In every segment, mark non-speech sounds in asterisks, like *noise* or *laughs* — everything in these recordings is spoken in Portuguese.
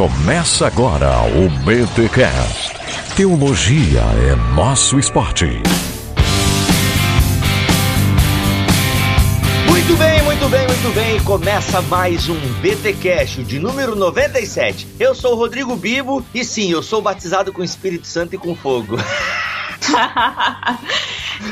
Começa agora o BTCast. Teologia é nosso esporte. Muito bem, muito bem, muito bem. Começa mais um BTcast de número 97. Eu sou o Rodrigo Bibo e sim, eu sou batizado com o Espírito Santo e com fogo. *laughs*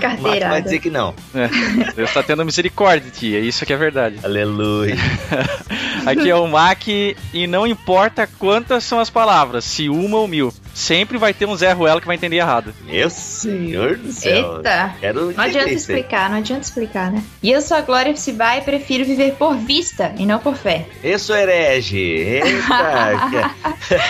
Carteirada. vai dizer que não. É, Deus está tendo misericórdia de ti, é isso que é verdade. Aleluia. *laughs* Aqui é o Mac e não importa quantas são as palavras, se uma ou mil, sempre vai ter um Zé Ruela que vai entender errado. Meu senhor do céu. Eita. Quero Não adianta aí. explicar, não adianta explicar, né? E eu sou a Glória Fcibá e prefiro viver por vista e não por fé. Eu sou herege. Eita.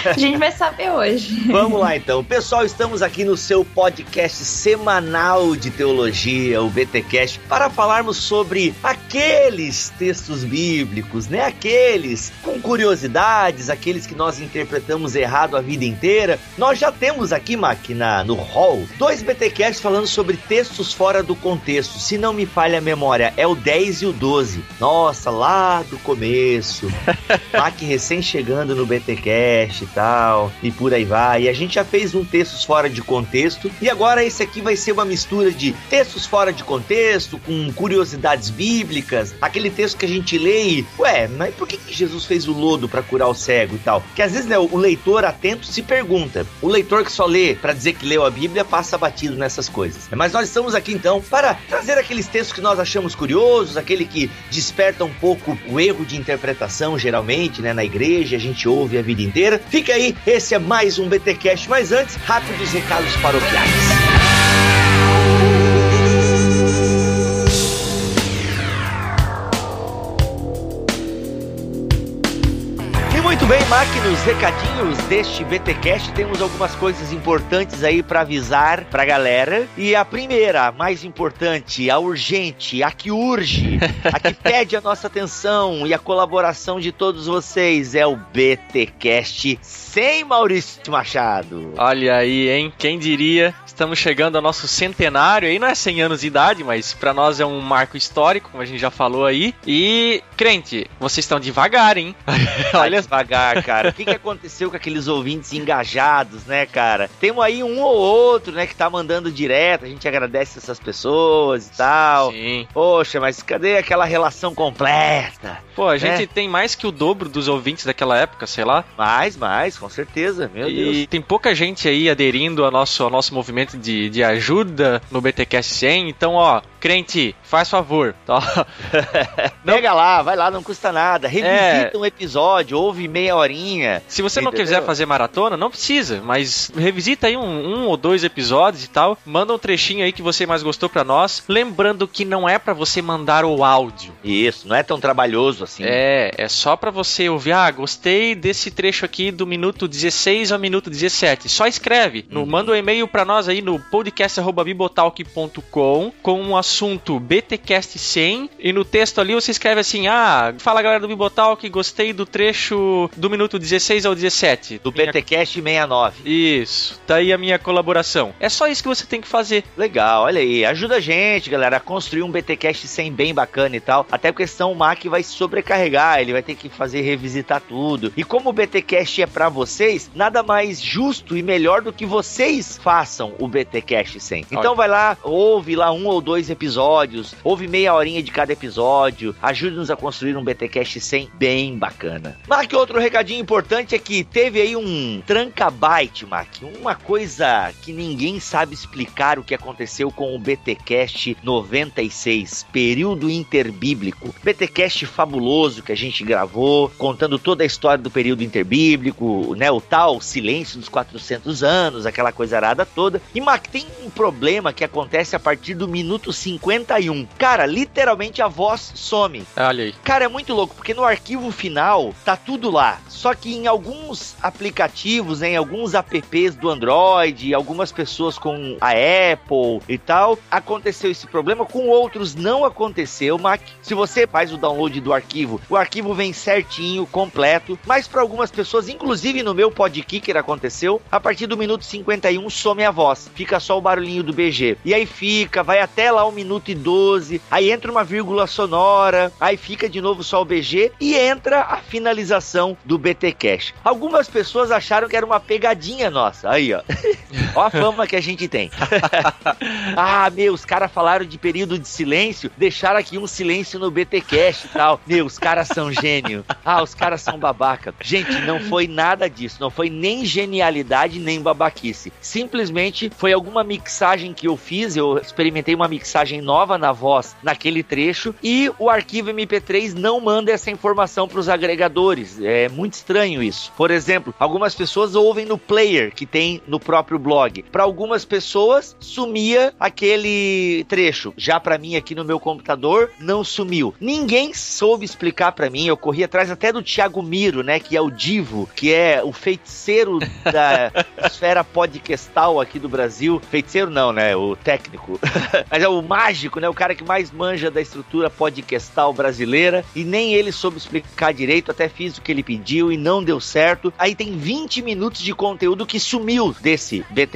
*laughs* A gente vai saber hoje. Vamos lá então. Pessoal, estamos aqui no seu podcast semanal de teologia, o BTcast, para falarmos sobre aqueles textos bíblicos, né? Aqueles com curiosidades, aqueles que nós interpretamos errado a vida inteira. Nós já temos aqui, Mac, na, no hall, dois BTcasts falando sobre textos fora do contexto. Se não me falha a memória, é o 10 e o 12. Nossa, lá do começo. *laughs* Mac recém chegando no BTcast e tal, e por aí vai. E a gente já fez um textos fora de contexto, e agora esse aqui vai ser uma mistura de textos fora de contexto, com curiosidades bíblicas, aquele texto que a gente lê e, ué, mas por que, que Jesus fez o lodo para curar o cego e tal? Que às vezes, né, o leitor atento se pergunta. O leitor que só lê para dizer que leu a Bíblia passa batido nessas coisas. Mas nós estamos aqui então para trazer aqueles textos que nós achamos curiosos, aquele que desperta um pouco o erro de interpretação, geralmente, né, na igreja, a gente ouve a vida inteira. Fica aí, esse é mais um BTcast, mas antes, rápidos recados paroquiais. Mac, nos recadinhos deste BTcast temos algumas coisas importantes aí para avisar pra galera. E a primeira, a mais importante, a urgente, a que urge, *laughs* a que pede a nossa atenção e a colaboração de todos vocês é o BTcast sem Maurício Machado. Olha aí, hein? Quem diria? Estamos chegando ao nosso centenário, aí não é 100 anos de idade, mas pra nós é um marco histórico, como a gente já falou aí. E, crente, vocês estão devagar, hein? *laughs* Olha devagar, cara. O que, que aconteceu com aqueles ouvintes engajados, né, cara? Temos aí um ou outro, né, que tá mandando direto. A gente agradece essas pessoas e tal. Sim. Poxa, mas cadê aquela relação completa? Pô, a gente É. tem mais que o dobro dos ouvintes daquela época, sei lá. Mais, mais, com certeza. Meu e Deus. tem pouca gente aí aderindo ao nosso, ao nosso movimento de, de ajuda no BTcast 100. Então, ó, crente, faz favor. Tá? *laughs* Pega lá, vai lá, não custa nada. Revisita É. um episódio, ouve meia horinha. Se você não Entendeu? quiser fazer maratona, não precisa, mas revisita aí um, um ou dois episódios e tal. Manda um trechinho aí que você mais gostou pra nós. Lembrando que não é pra você mandar o áudio. Isso, não é tão trabalhoso assim. É, é só pra você ouvir. Ah, gostei desse trecho aqui do minuto 16 ao minuto 17. Só escreve. No, manda um e-mail pra nós aí no podcast.bibotalk.com com o assunto BTcast 100 e no texto ali você escreve assim: "Ah, fala galera do Bibotalk, gostei do trecho do minuto 16 ao 17 Do Minha- BTcast 69. Isso, tá aí a minha colaboração. É só isso que você tem que fazer. Legal, olha aí. Ajuda a gente, galera, a construir um BTcast 100 bem bacana e tal. Até porque senão o Mac vai sobrecarregar, ele vai ter que fazer revisitar tudo. E como o BTcast é pra vocês, nada mais justo e melhor do que vocês façam o BTcast 100. Então Olha. vai lá, ouve lá um ou dois episódios, ouve meia horinha de cada episódio, ajude-nos a construir um BTcast 100 bem bacana. Mac, outro recadinho importante é que teve aí um tranca-byte, Mac, uma coisa que ninguém sabe explicar o que aconteceu com o BTcast 96, período interbíblico. BTcast fabuloso que a gente gravou, contando toda a história do período interbíblico, né, o tal silêncio dos 400 anos, aquela coisa arada toda. E Mac, tem um problema que acontece a partir do minuto 51. Cara, literalmente a voz some. Olha aí. Cara, é muito louco, porque no arquivo final tá tudo lá. Só que em alguns aplicativos, em alguns apps do Android, algumas pessoas com a Apple e tal, aconteceu esse problema. Com outros não aconteceu, Mac. Se você faz o download do arquivo, o arquivo vem certinho, completo. Mas para algumas pessoas, inclusive no meu podkicker aconteceu, a partir do minuto 51 some a voz. Fica só o barulhinho do BG. E aí fica, vai até lá o minuto e 12, aí entra uma vírgula sonora, aí fica de novo só o BG e entra a finalização do BT Cash. Algumas pessoas acharam que era uma pegadinha nossa. Aí, ó. *laughs* ó a fama que a gente tem. *laughs* ah, meu, os caras falaram de período de silêncio, deixaram aqui um silêncio no BT Cash e tal. Meu, os caras são gênio. Ah, os caras são babaca. Gente, não foi nada disso. Não foi nem genialidade, nem babaquice. Simplesmente foi alguma mixagem que eu fiz. Eu experimentei uma mixagem nova na voz naquele trecho e o arquivo MP3 não manda essa informação para os agregadores. É muito estranho isso. Por exemplo, algumas pessoas ouvem no player que tem no próprio blog. Para algumas pessoas sumia aquele trecho. Já para mim aqui no meu computador não sumiu. Ninguém soube explicar para mim. Eu corri atrás até do Thiago Miro, né, que é o divo, que é o feiticeiro da *laughs* esfera podcastal aqui do Brasil. Feiticeiro não, né, o técnico. *laughs* Mas é o mágico, né, o cara que mais manja da estrutura podcastal brasileira e nem ele soube explicar direito, até fiz o que ele pediu e não deu certo. Aí tem 20 minutos de conteúdo que sumiu desse BT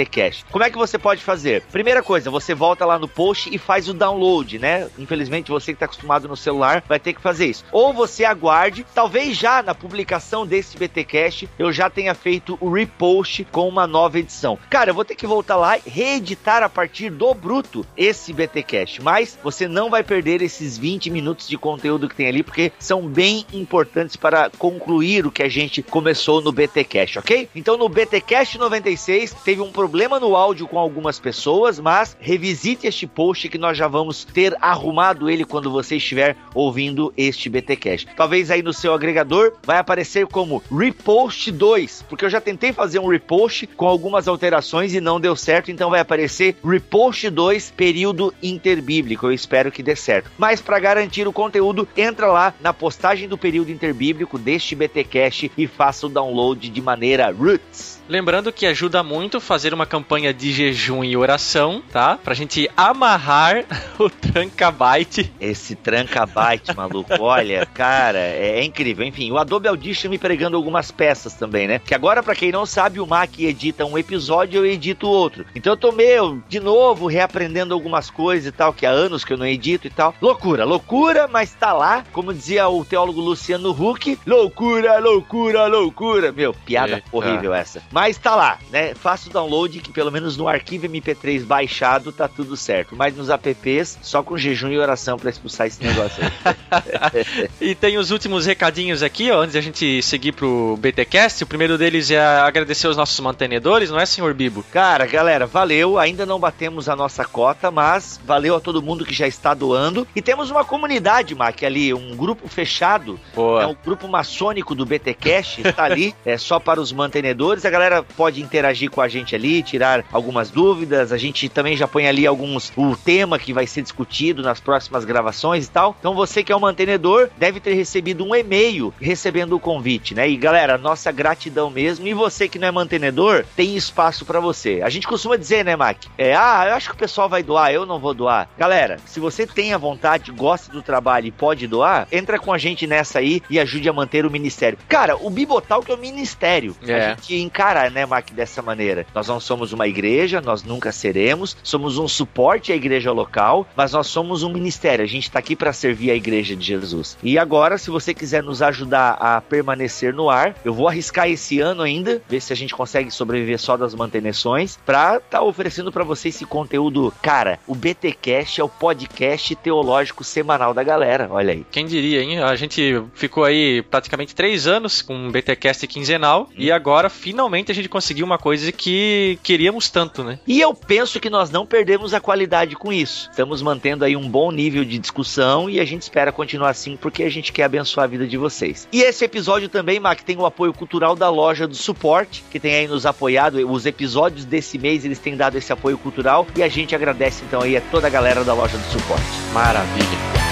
Como é que você pode fazer? Primeira coisa, você volta lá no post e faz o download, né? Infelizmente você que está acostumado no celular vai ter que fazer isso. Ou você aguarde, talvez já na publicação desse BT Cash eu já tenha feito o repost com uma nova edição. Cara, eu vou ter que voltar lá e reeditar a partir do bruto esse BT Cash, mas você não vai perder esses 20 minutos de conteúdo que tem ali porque são bem importantes para concluir o que a gente começou no BT Cash, ok? Então no BT Cash 96 teve um problema no áudio com algumas pessoas, mas revisite este post que nós já vamos ter arrumado ele quando você estiver ouvindo este BT Cash. Talvez aí no seu agregador vai aparecer como repost 2, porque eu já tentei fazer um repost com algumas alterações e não deu certo, então vai aparecer repost 2 período interbíblico. Eu espero que dê certo. Mas para garantir o conteúdo, entra lá na postagem do período interbíblico deste BT Cash e faça o download de maneira roots. Lembrando que ajuda muito fazer uma campanha de jejum e oração, tá? Pra gente amarrar *laughs* o trancabyte. Esse trancabyte, maluco, olha, cara, é, é, incrível. Enfim, o Adobe Audition me pregando algumas peças também, né? Que agora, para quem não sabe, o Mac edita um episódio, eu edito outro. Então eu tô meio, de novo, reaprendendo algumas coisas e tal, que há anos que eu não edito e tal. Loucura, loucura, mas tá lá. Como dizia o teólogo Luciano Huck, loucura, loucura, loucura. Meu, piada é, horrível essa. Mas tá lá, né? Faça o download que pelo menos no arquivo MP3 baixado tá tudo certo. Mas nos apps, só com jejum e oração para expulsar esse negócio aí. *laughs* e tem os últimos recadinhos aqui, ó, antes da gente seguir pro BTcast. O primeiro deles é agradecer os nossos mantenedores, não é, senhor Bibo? Cara, galera, valeu. Ainda não batemos a nossa cota, mas valeu a todo mundo que já está doando. E temos uma comunidade, Mac, ali, um grupo fechado. Boa. É um grupo maçônico do BTcast, está ali, *laughs* é só para os mantenedores. A galera galera pode interagir com a gente ali, tirar algumas dúvidas. A gente também já põe ali alguns o tema que vai ser discutido nas próximas gravações e tal. Então você que é um mantenedor deve ter recebido um e-mail recebendo o convite, né? E galera, nossa gratidão mesmo. E você que não é mantenedor, tem espaço para você. A gente costuma dizer, né, Mac? É, ah, eu acho que o pessoal vai doar, eu não vou doar. Galera, se você tem a vontade, gosta do trabalho e pode doar, entra com a gente nessa aí e ajude a manter o ministério. Cara, o Bibotal que é o ministério. É. A gente encara né, Mac, dessa maneira. Nós não somos uma igreja, nós nunca seremos, somos um suporte à igreja local, mas nós somos um ministério. A gente está aqui para servir a igreja de Jesus. E agora, se você quiser nos ajudar a permanecer no ar, eu vou arriscar esse ano ainda, ver se a gente consegue sobreviver só das manutenções, para estar tá oferecendo para você esse conteúdo. Cara, o BTcast é o podcast teológico semanal da galera. Olha aí. Quem diria, hein? A gente ficou aí praticamente três anos com um BTcast quinzenal hum. e agora finalmente finalmente a gente conseguiu uma coisa que queríamos tanto, né? E eu penso que nós não perdemos a qualidade com isso. Estamos mantendo aí um bom nível de discussão e a gente espera continuar assim porque a gente quer abençoar a vida de vocês. E esse episódio também, Mac, tem o apoio cultural da loja do suporte, que tem aí nos apoiado. Os episódios desse mês eles têm dado esse apoio cultural e a gente agradece então aí a toda a galera da loja do suporte. Maravilha.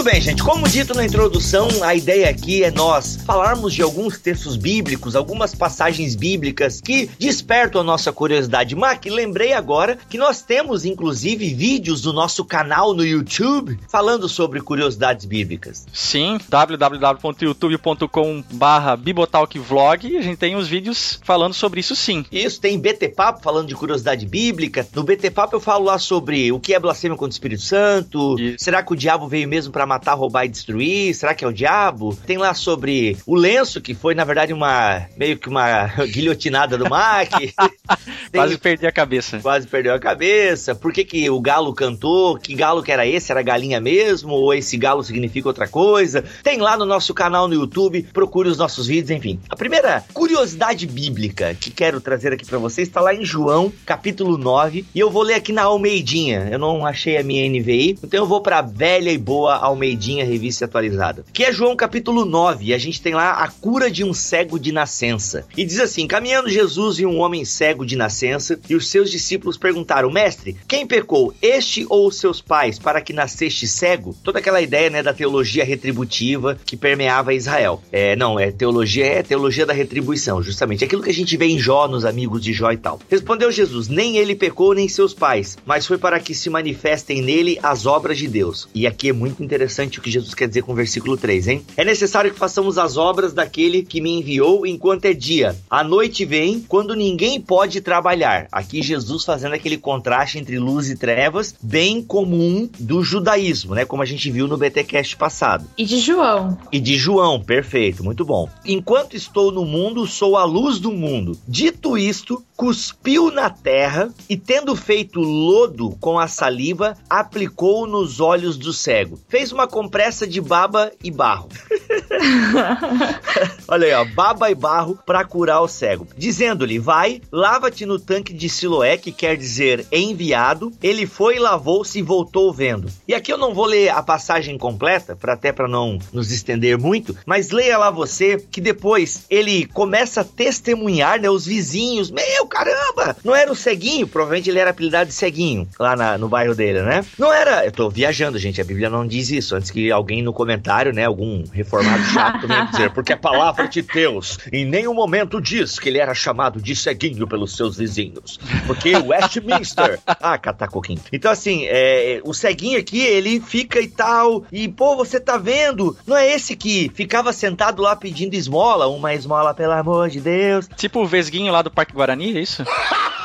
Muito bem, gente. Como dito na introdução, a ideia aqui é nós falarmos de alguns textos bíblicos, algumas passagens bíblicas que despertam a nossa curiosidade. Mac, lembrei agora que nós temos inclusive vídeos do nosso canal no YouTube falando sobre curiosidades bíblicas. Sim, www.youtube.com/bibotalkvlog a gente tem os vídeos falando sobre isso sim. Isso, tem BT Papo falando de curiosidade bíblica. No BT Papo eu falo lá sobre o que é blasfêmia contra o Espírito Santo. Será que o diabo veio mesmo para matar, roubar e destruir? Será que é o diabo? Tem lá sobre o lenço, que foi na verdade uma meio que uma *laughs* guilhotinada do Mac. *laughs* Quase perdi a cabeça. Quase perdeu a cabeça. Por que, que o galo cantou? Que galo que era esse? Era galinha mesmo? Ou esse galo significa outra coisa? Tem lá no nosso canal no YouTube, procure os nossos vídeos, enfim. A primeira curiosidade bíblica que quero trazer aqui para vocês está lá em João, capítulo 9, e eu vou ler aqui na Almeidinha. Eu não achei a minha NVI, então eu vou para velha e boa Almeidinha Revista Atualizada. Que é João capítulo 9, e a gente tem lá a cura de um cego de nascença. E diz assim: Caminhando Jesus e um homem cego de nascença, e os seus discípulos perguntaram: Mestre, quem pecou, este ou seus pais, para que nasceste cego? Toda aquela ideia né, da teologia retributiva que permeava Israel. É, não, é teologia, é teologia da retribuição, justamente. Aquilo que a gente vê em Jó, nos amigos de Jó e tal. Respondeu Jesus: Nem ele pecou, nem seus pais, mas foi para que se manifestem nele as obras de Deus. E aqui é muito interessante o que Jesus quer dizer com o versículo 3, hein? É necessário que façamos as obras daquele que me enviou enquanto é dia. A noite vem quando ninguém pode trabalhar. Aqui Jesus fazendo aquele contraste entre luz e trevas, bem comum do judaísmo, né? Como a gente viu no BTcast passado. E de João. E de João, perfeito, muito bom. Enquanto estou no mundo, sou a luz do mundo. Dito isto, cuspiu na terra e, tendo feito lodo com a saliva, aplicou nos olhos do cego. Fez uma compressa de baba e barro. *laughs* Olha aí, ó, baba e barro para curar o cego. Dizendo-lhe: Vai, lava-te no tanque de Siloé, que quer dizer enviado. Ele foi, lavou-se e voltou vendo. E aqui eu não vou ler a passagem completa, para até para não nos estender muito, mas leia lá você que depois ele começa a testemunhar, né, os vizinhos. Meu caramba, não era o ceguinho, provavelmente ele era apelidado de ceguinho lá na, no bairro dele, né? Não era, eu tô viajando, gente, a Bíblia não diz isso, antes que alguém no comentário, né, algum reformado chato venha dizer, porque a palavra de Deus em nenhum momento diz que ele era chamado de ceguinho pelos seus vizinhos, porque Westminster, *laughs* ah, catacoquinho. Então assim, é, o ceguinho aqui, ele fica e tal, e pô, você tá vendo, não é esse que ficava sentado lá pedindo esmola, uma esmola pelo amor de Deus. Tipo o Vesguinho lá do Parque Guarani, é isso? *laughs*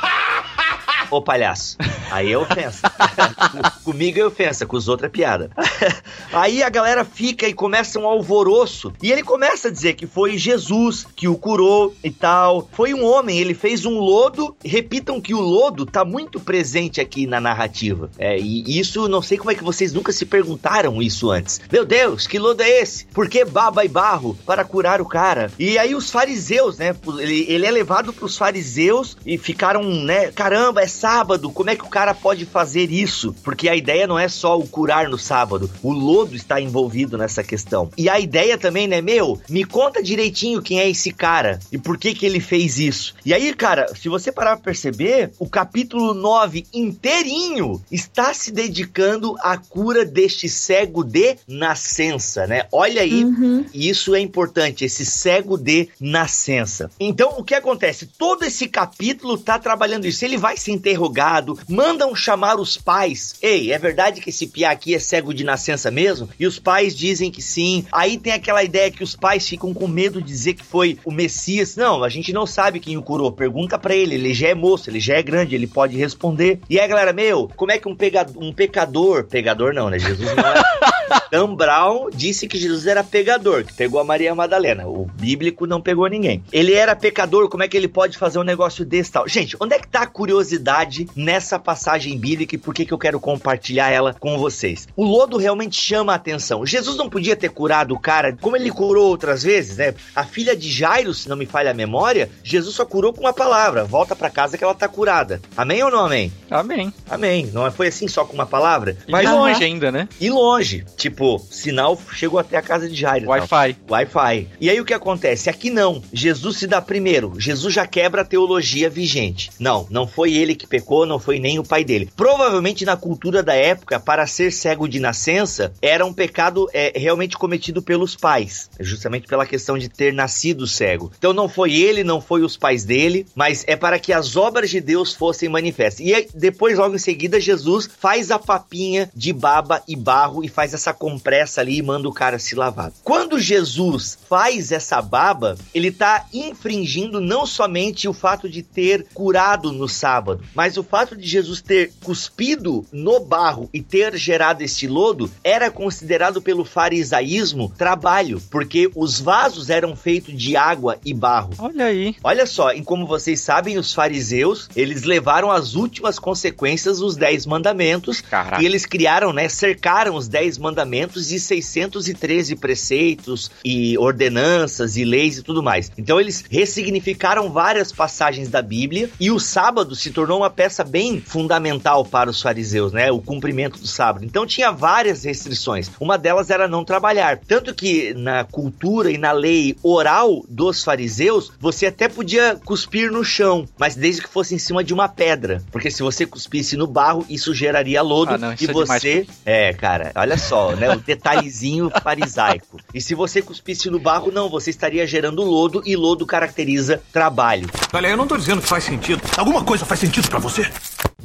Ô palhaço, aí é ofensa. *laughs* Comigo é ofensa, com os outros é piada. *laughs* aí a galera fica e começa um alvoroço. E ele começa a dizer que foi Jesus que o curou e tal. Foi um homem, ele fez um lodo. Repitam que o lodo tá muito presente aqui na narrativa. É, e isso, não sei como é que vocês nunca se perguntaram isso antes. Meu Deus, que lodo é esse? Por que baba e barro para curar o cara? E aí os fariseus, né? Ele, ele é levado pros fariseus e ficaram, né? Caramba, é sábado, como é que o cara pode fazer isso? Porque a ideia não é só o curar no sábado, o lodo está envolvido nessa questão. E a ideia também, né, meu, me conta direitinho quem é esse cara e por que que ele fez isso. E aí, cara, se você parar pra perceber, o capítulo 9 inteirinho está se dedicando à cura deste cego de nascença, né? Olha aí, uhum. isso é importante, esse cego de nascença. Então, o que acontece? Todo esse capítulo tá trabalhando isso. Ele vai se interrogado, mandam chamar os pais. Ei, é verdade que esse piá aqui é cego de nascença mesmo? E os pais dizem que sim. Aí tem aquela ideia que os pais ficam com medo de dizer que foi o Messias. Não, a gente não sabe quem o curou. Pergunta para ele, ele já é moço, ele já é grande, ele pode responder. E aí, galera, meu, como é que um, um pecador, pegador não, né? Jesus não é. *laughs* Dan Brown disse que Jesus era pegador, que pegou a Maria Madalena. O bíblico não pegou ninguém. Ele era pecador, como é que ele pode fazer um negócio desse tal? Gente, onde é que tá a curiosidade? nessa passagem bíblica e por que, que eu quero compartilhar ela com vocês. O lodo realmente chama a atenção. Jesus não podia ter curado o cara como ele curou outras vezes, né? A filha de Jairo, se não me falha a memória, Jesus só curou com uma palavra: volta para casa que ela tá curada. Amém ou não amém? Amém. Amém. Não foi assim só com uma palavra? Mas longe ainda, né? E longe. Tipo, Tipo, sinal chegou até a casa de Jairo. Wi-Fi. Wi-Fi. E aí o que acontece? Aqui não. Jesus se dá primeiro. Jesus já quebra a teologia vigente. Não, não foi ele que pecou, não foi nem o pai dele. Provavelmente na cultura da época, para ser cego de nascença, era um pecado é, realmente cometido pelos pais. Justamente pela questão de ter nascido cego. Então não foi ele, não foi os pais dele, mas é para que as obras de Deus fossem manifestas. E aí, depois, logo em seguida, Jesus faz a papinha de baba e barro e faz essa compressa ali e manda o cara se lavar. Quando Jesus faz essa baba, ele está infringindo não somente o fato de ter curado no sábado, mas o fato de Jesus ter cuspido no barro e ter gerado este lodo era considerado pelo farisaísmo trabalho, porque os vasos eram feitos de água e barro. Olha aí. Olha só, e como vocês sabem, os fariseus, eles levaram as últimas consequências os dez mandamentos Caraca. e eles criaram, né, cercaram os dez mandamentos de 613 preceitos e ordenanças e leis e tudo mais. Então eles ressignificaram várias passagens da Bíblia e o sábado se tornou uma peça bem fundamental para os fariseus, né, o cumprimento do sábado. Então tinha várias restrições. Uma delas era não trabalhar. Tanto que na cultura e na lei oral dos fariseus, você até podia cuspir no chão, mas desde que fosse em cima de uma pedra. Porque se você cuspisse no barro, isso geraria lodo Ah, não, isso e é demais. você. É, cara, olha só, né? O detalhezinho farisaico. E se você cuspisse no barro, não, você estaria gerando lodo e lodo caracteriza trabalho. Olha, eu não tô dizendo que faz sentido. Alguma coisa faz sentido pra você?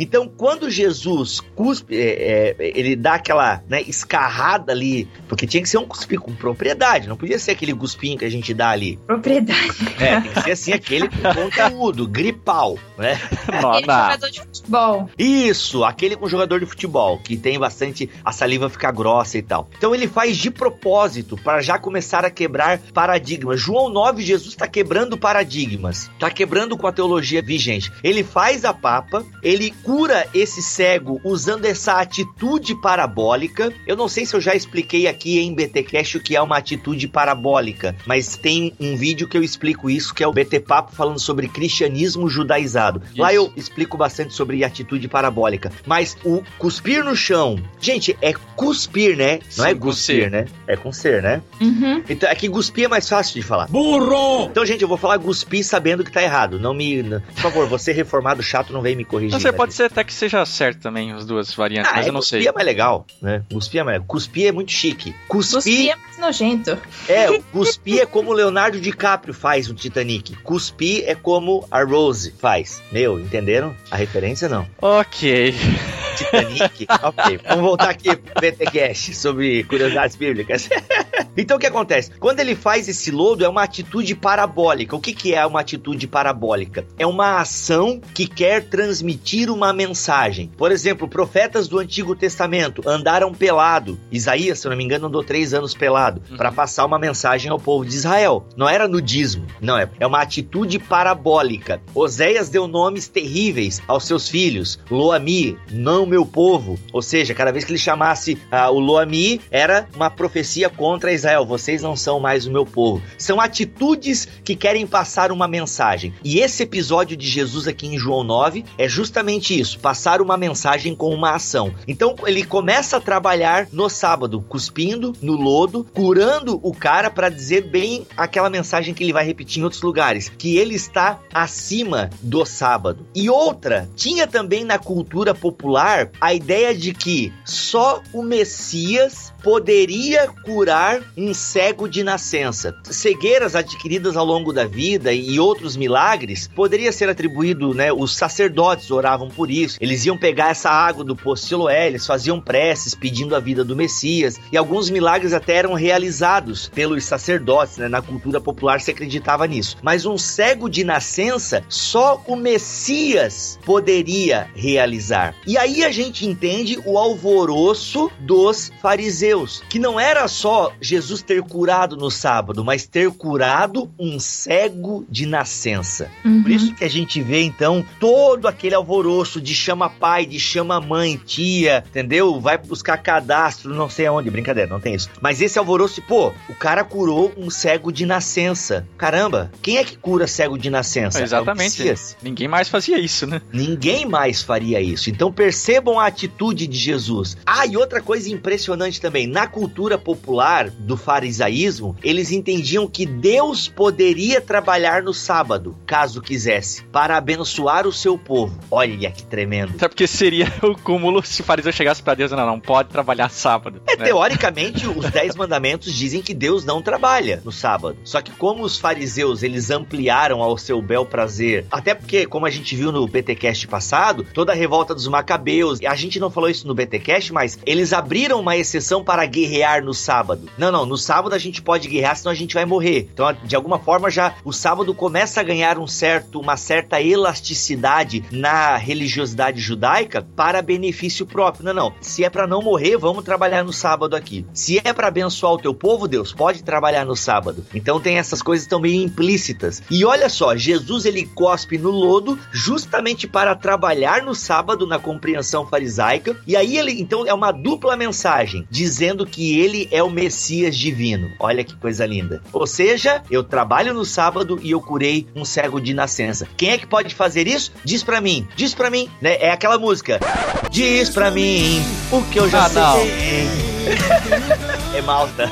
Então, quando Jesus cuspe, é, é, ele dá aquela né, escarrada ali, porque tinha que ser um cuspe com propriedade, não podia ser aquele cuspinho que a gente dá ali. Propriedade. É, tem que ser assim, aquele com conteúdo, gripal, né? Aquele jogador de futebol. Isso, aquele com jogador de futebol, que tem bastante. a saliva fica grossa e tal. Então ele faz de propósito para já começar a quebrar paradigmas. João 9, Jesus está quebrando paradigmas, está quebrando com a teologia vigente. Ele faz a papa, ele cura esse cego usando essa atitude parabólica. Eu não sei se eu já expliquei aqui em BTcast o que é uma atitude parabólica, mas tem um vídeo que eu explico isso, que é o BT Papo falando sobre cristianismo judaizado. Lá Isso. eu explico bastante sobre atitude parabólica. Mas o cuspir no chão, gente, é cuspir, né? Não Sim, é cuspir, né? É com ser, né? Uhum. Então é que cuspir é mais fácil de falar. Burro! Então, gente, eu vou falar cuspir sabendo que tá errado. Não me. Por favor, você *laughs* reformado chato não vem me corrigir. Sei, né? pode ser até que seja certo também, as duas variantes, Ah, mas é, eu não cuspir sei. é mais legal, né? Cuspir é mais Cuspir é muito chique. Cuspir Cuspir é mais nojento. é, o cuspir é como o Leonardo DiCaprio faz no Titanic. Cuspir é como a Rose faz. Meu, entenderam? A referência não. Ok. Titanic. *laughs* ok, vamos voltar aqui pro BTCast sobre curiosidades bíblicas. *laughs* então o que acontece? Quando ele faz esse lodo, é uma atitude parabólica. O que, que é uma atitude parabólica? É uma ação que quer transmitir uma mensagem. Por exemplo, profetas do Antigo Testamento andaram pelado. Isaías, se eu não me engano, andou três anos pelado Uhum. para passar uma mensagem ao povo de Israel. Não era nudismo, não é. É uma atitude parabólica. Oséias deu nomes terríveis aos seus filhos. Loami, não meu povo. Ou seja, cada vez que ele chamasse ah, o Loami, era uma profecia contra Israel. Vocês não são mais o meu povo. São atitudes que querem passar uma mensagem. E esse episódio de Jesus aqui em João 9 é justamente isso: passar uma mensagem com uma ação. Então ele começa a trabalhar no sábado, cuspindo no lodo, curando o cara para dizer bem aquela mensagem que ele vai repetir em outros lugares, que ele está acima do sábado. E outra, tinha também na cultura popular a ideia de que só o Messias poderia curar um cego de nascença. Cegueiras adquiridas ao longo da vida e outros milagres poderia ser atribuído, né? Os sacerdotes oravam por isso. Eles iam pegar essa água do poço Siloé, eles faziam preces pedindo a vida do Messias e alguns milagres até eram realizados pelos sacerdotes, né? Na cultura popular se acreditava nisso. Mas um cego de nascença só o Messias poderia realizar. E aí a gente entende o alvoroço dos fariseus, que não era só Jesus ter curado no sábado, mas ter curado um cego de nascença. Uhum. Por isso que a gente vê então todo aquele alvoroço de chama pai, de chama mãe, tia, entendeu? Vai buscar cadastro, não sei aonde, brincadeira, não tem isso. Mas esse alvoroço, pô, o cara curou um cego de nascença. Caramba, quem é que cura cego de nascença? É Exatamente. Messias. Ninguém mais fazia isso, né? Ninguém mais faria isso. Então percebam a atitude de Jesus. Ah, e outra coisa impressionante também, na cultura popular do farisaísmo, eles entendiam que Deus poderia trabalhar no sábado, caso quisesse, para abençoar o seu povo. Olha que tremendo. Até porque seria *laughs* o cúmulo se o fariseu chegasse para Deus e não, não pode trabalhar sábado. É, né? teoricamente, os dez mandamentos dizem que Deus não trabalha no sábado. Só que como os fariseus, eles ampliaram ao seu bel prazer, até porque, como a gente viu no BTcast passado, toda a revolta dos macabeus, a gente não falou isso no BTcast, mas eles abriram uma exceção para guerrear no sábado. Não, não, no sábado a gente pode guerrear, senão a gente vai morrer. Então, de alguma forma, já o sábado começa a ganhar um certo, uma certa elasticidade na religiosidade judaica para benefício próprio. Não, não. Se é para não morrer, vamos trabalhar no sábado aqui. Se é para abençoar o teu povo, Deus, pode trabalhar no sábado. Então tem essas coisas meio implícitas. E olha só, Jesus ele cospe no lodo justamente para trabalhar no sábado na compreensão farisaica. E aí ele, então, é uma dupla mensagem dizendo que ele é o Messias divino. Olha que coisa linda. Ou seja, eu trabalho no sábado e eu curei um cego de nascença. Quem é que pode fazer isso? Diz pra mim, diz pra mim, né? É aquela música. Diz pra mim o que eu já Ah, sei. *laughs* é Malta.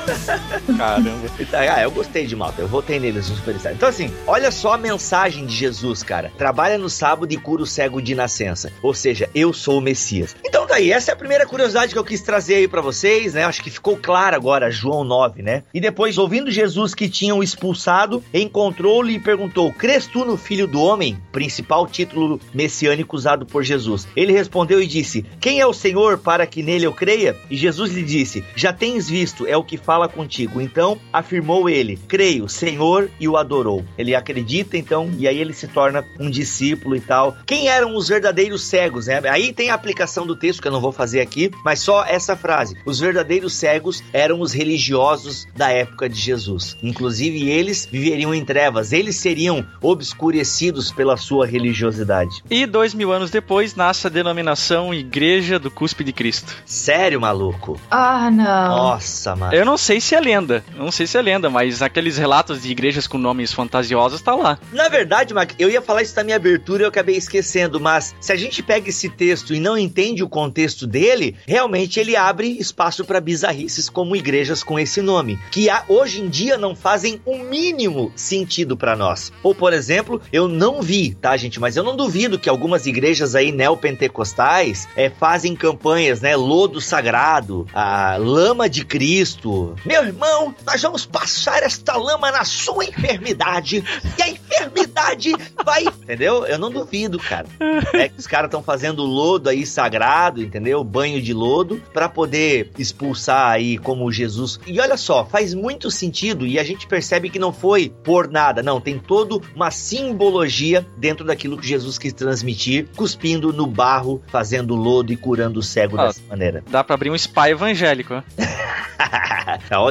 Caramba. *laughs* Ah, eu gostei de Malta. Eu votei neles no Superstar. Então, assim, olha só a mensagem de Jesus, cara. Trabalha no sábado e cura o cego de nascença. Ou seja, eu sou o Messias. Então, daí, essa é a primeira curiosidade que eu quis trazer aí pra vocês, né? Acho que ficou claro agora, João 9, né? E depois, ouvindo Jesus que tinham expulsado, encontrou-lhe e perguntou: Crês tu no Filho do Homem? Principal título messiânico usado por Jesus. Ele respondeu e disse: Quem é o Senhor para que nele eu creia? E Jesus lhe disse: Já tens visto, é o que fala contigo. Então afirmou ele: Creio, Senhor, e o adorou. Ele acredita, então, e aí ele se torna um discípulo e tal. Quem eram os verdadeiros cegos, né? Aí tem a aplicação do texto que eu não vou fazer aqui, mas só essa frase: Os verdadeiros cegos eram os religiosos da época de Jesus. Inclusive, eles viveriam em trevas, eles seriam obscurecidos pela sua religiosidade. E dois mil anos depois nasce a denominação Igreja do Cuspe de Cristo. Sério, maluco? Ah, não. Nossa, mano. Eu não sei se é lenda, não sei se é lenda, mas aqueles relatos de igrejas com nomes fantasiosos tá lá. Na verdade, Mac, eu ia falar isso na minha abertura e eu acabei esquecendo, mas se a gente pega esse texto e não entende o contexto dele, realmente ele abre espaço para bizarrices como igrejas com esse nome, que hoje em dia não fazem o mínimo sentido para nós. Ou, por exemplo, eu não vi, tá, gente, mas eu não duvido que algumas igrejas aí neopentecostais é, fazem campanhas, né, lodo sagrado, a lama de Cristo. Meu irmão, nós vamos passar esta lama na sua enfermidade e a enfermidade vai. Entendeu? Eu não duvido, cara. É que os caras estão fazendo lodo aí sagrado, entendeu? Banho de lodo para poder expulsar aí como Jesus. E olha só, faz muito sentido e a gente percebe que não foi por nada, não. Tem toda uma simbologia dentro daquilo que Jesus quis transmitir, cuspindo no barro, fazendo lodo e curando o cego Ah. dessa maneira. Dá pra abrir um spa evangélico, né? *laughs*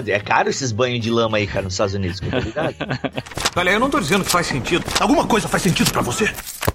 É caro esses banhos de lama aí, cara, nos Estados Unidos. ligado. *laughs* Olha, eu não tô dizendo que faz sentido. Alguma coisa faz sentido pra você?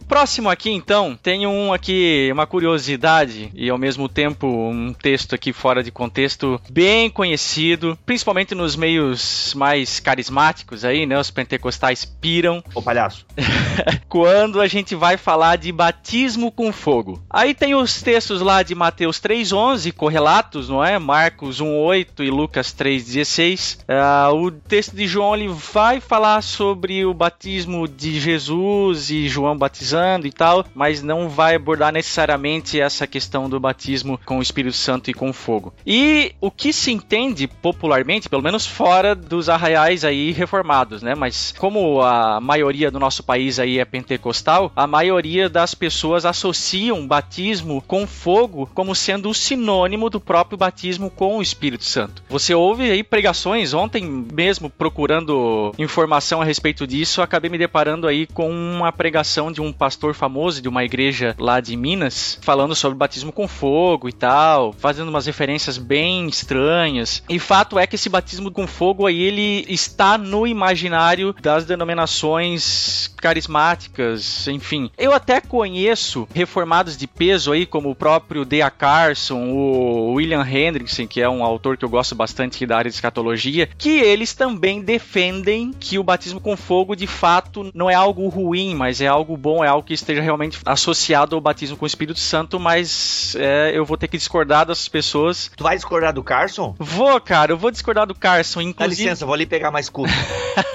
Próximo aqui, então, tem um aqui, uma curiosidade e ao mesmo tempo um texto aqui fora de contexto bem conhecido, principalmente nos meios mais carismáticos aí, né? Os pentecostais piram Ô, palhaço. *laughs* quando a gente vai falar de batismo com fogo. Aí tem os textos lá de Mateus 3:11 correlatos, não é? Marcos 1:8 e Lucas 3:16. Ah, o texto de João ele vai falar sobre o batismo de Jesus e João batizando e tal, mas não vai abordar necessariamente essa questão do batismo com o Espírito Santo e com fogo. E o que se entende popularmente, pelo menos fora dos arraiais aí reformados, né? Mas como a maioria do nosso país aí é pentecostal, a maioria das pessoas associam batismo com fogo como sendo o sinônimo do próprio batismo com o Espírito Santo. Você ouve aí pregações ontem mesmo procurando informação a respeito disso, acabei me deparando aí com uma pregação de um pastor famoso de uma igreja lá de Minas, falando sobre batismo com fogo e tal, fazendo umas referências bem estranhas. E fato é que esse batismo com fogo aí ele está no imaginário das denominações carismáticas, enfim. Eu até conheço reformados de peso aí, como o próprio D.A. Carson, o William Hendrickson, que é um autor que eu gosto bastante da área de escatologia, que eles também defendem que o batismo com fogo de fato não é algo ruim, mas é algo bom, é algo que esteja realmente associado ao batismo com o Espírito Santo, mas é, eu vou ter que discordar das pessoas. Tu vai discordar do Carson? Vou, cara, eu vou discordar do Carson. Dá Inclusive, licença, vou ali pegar mais culto.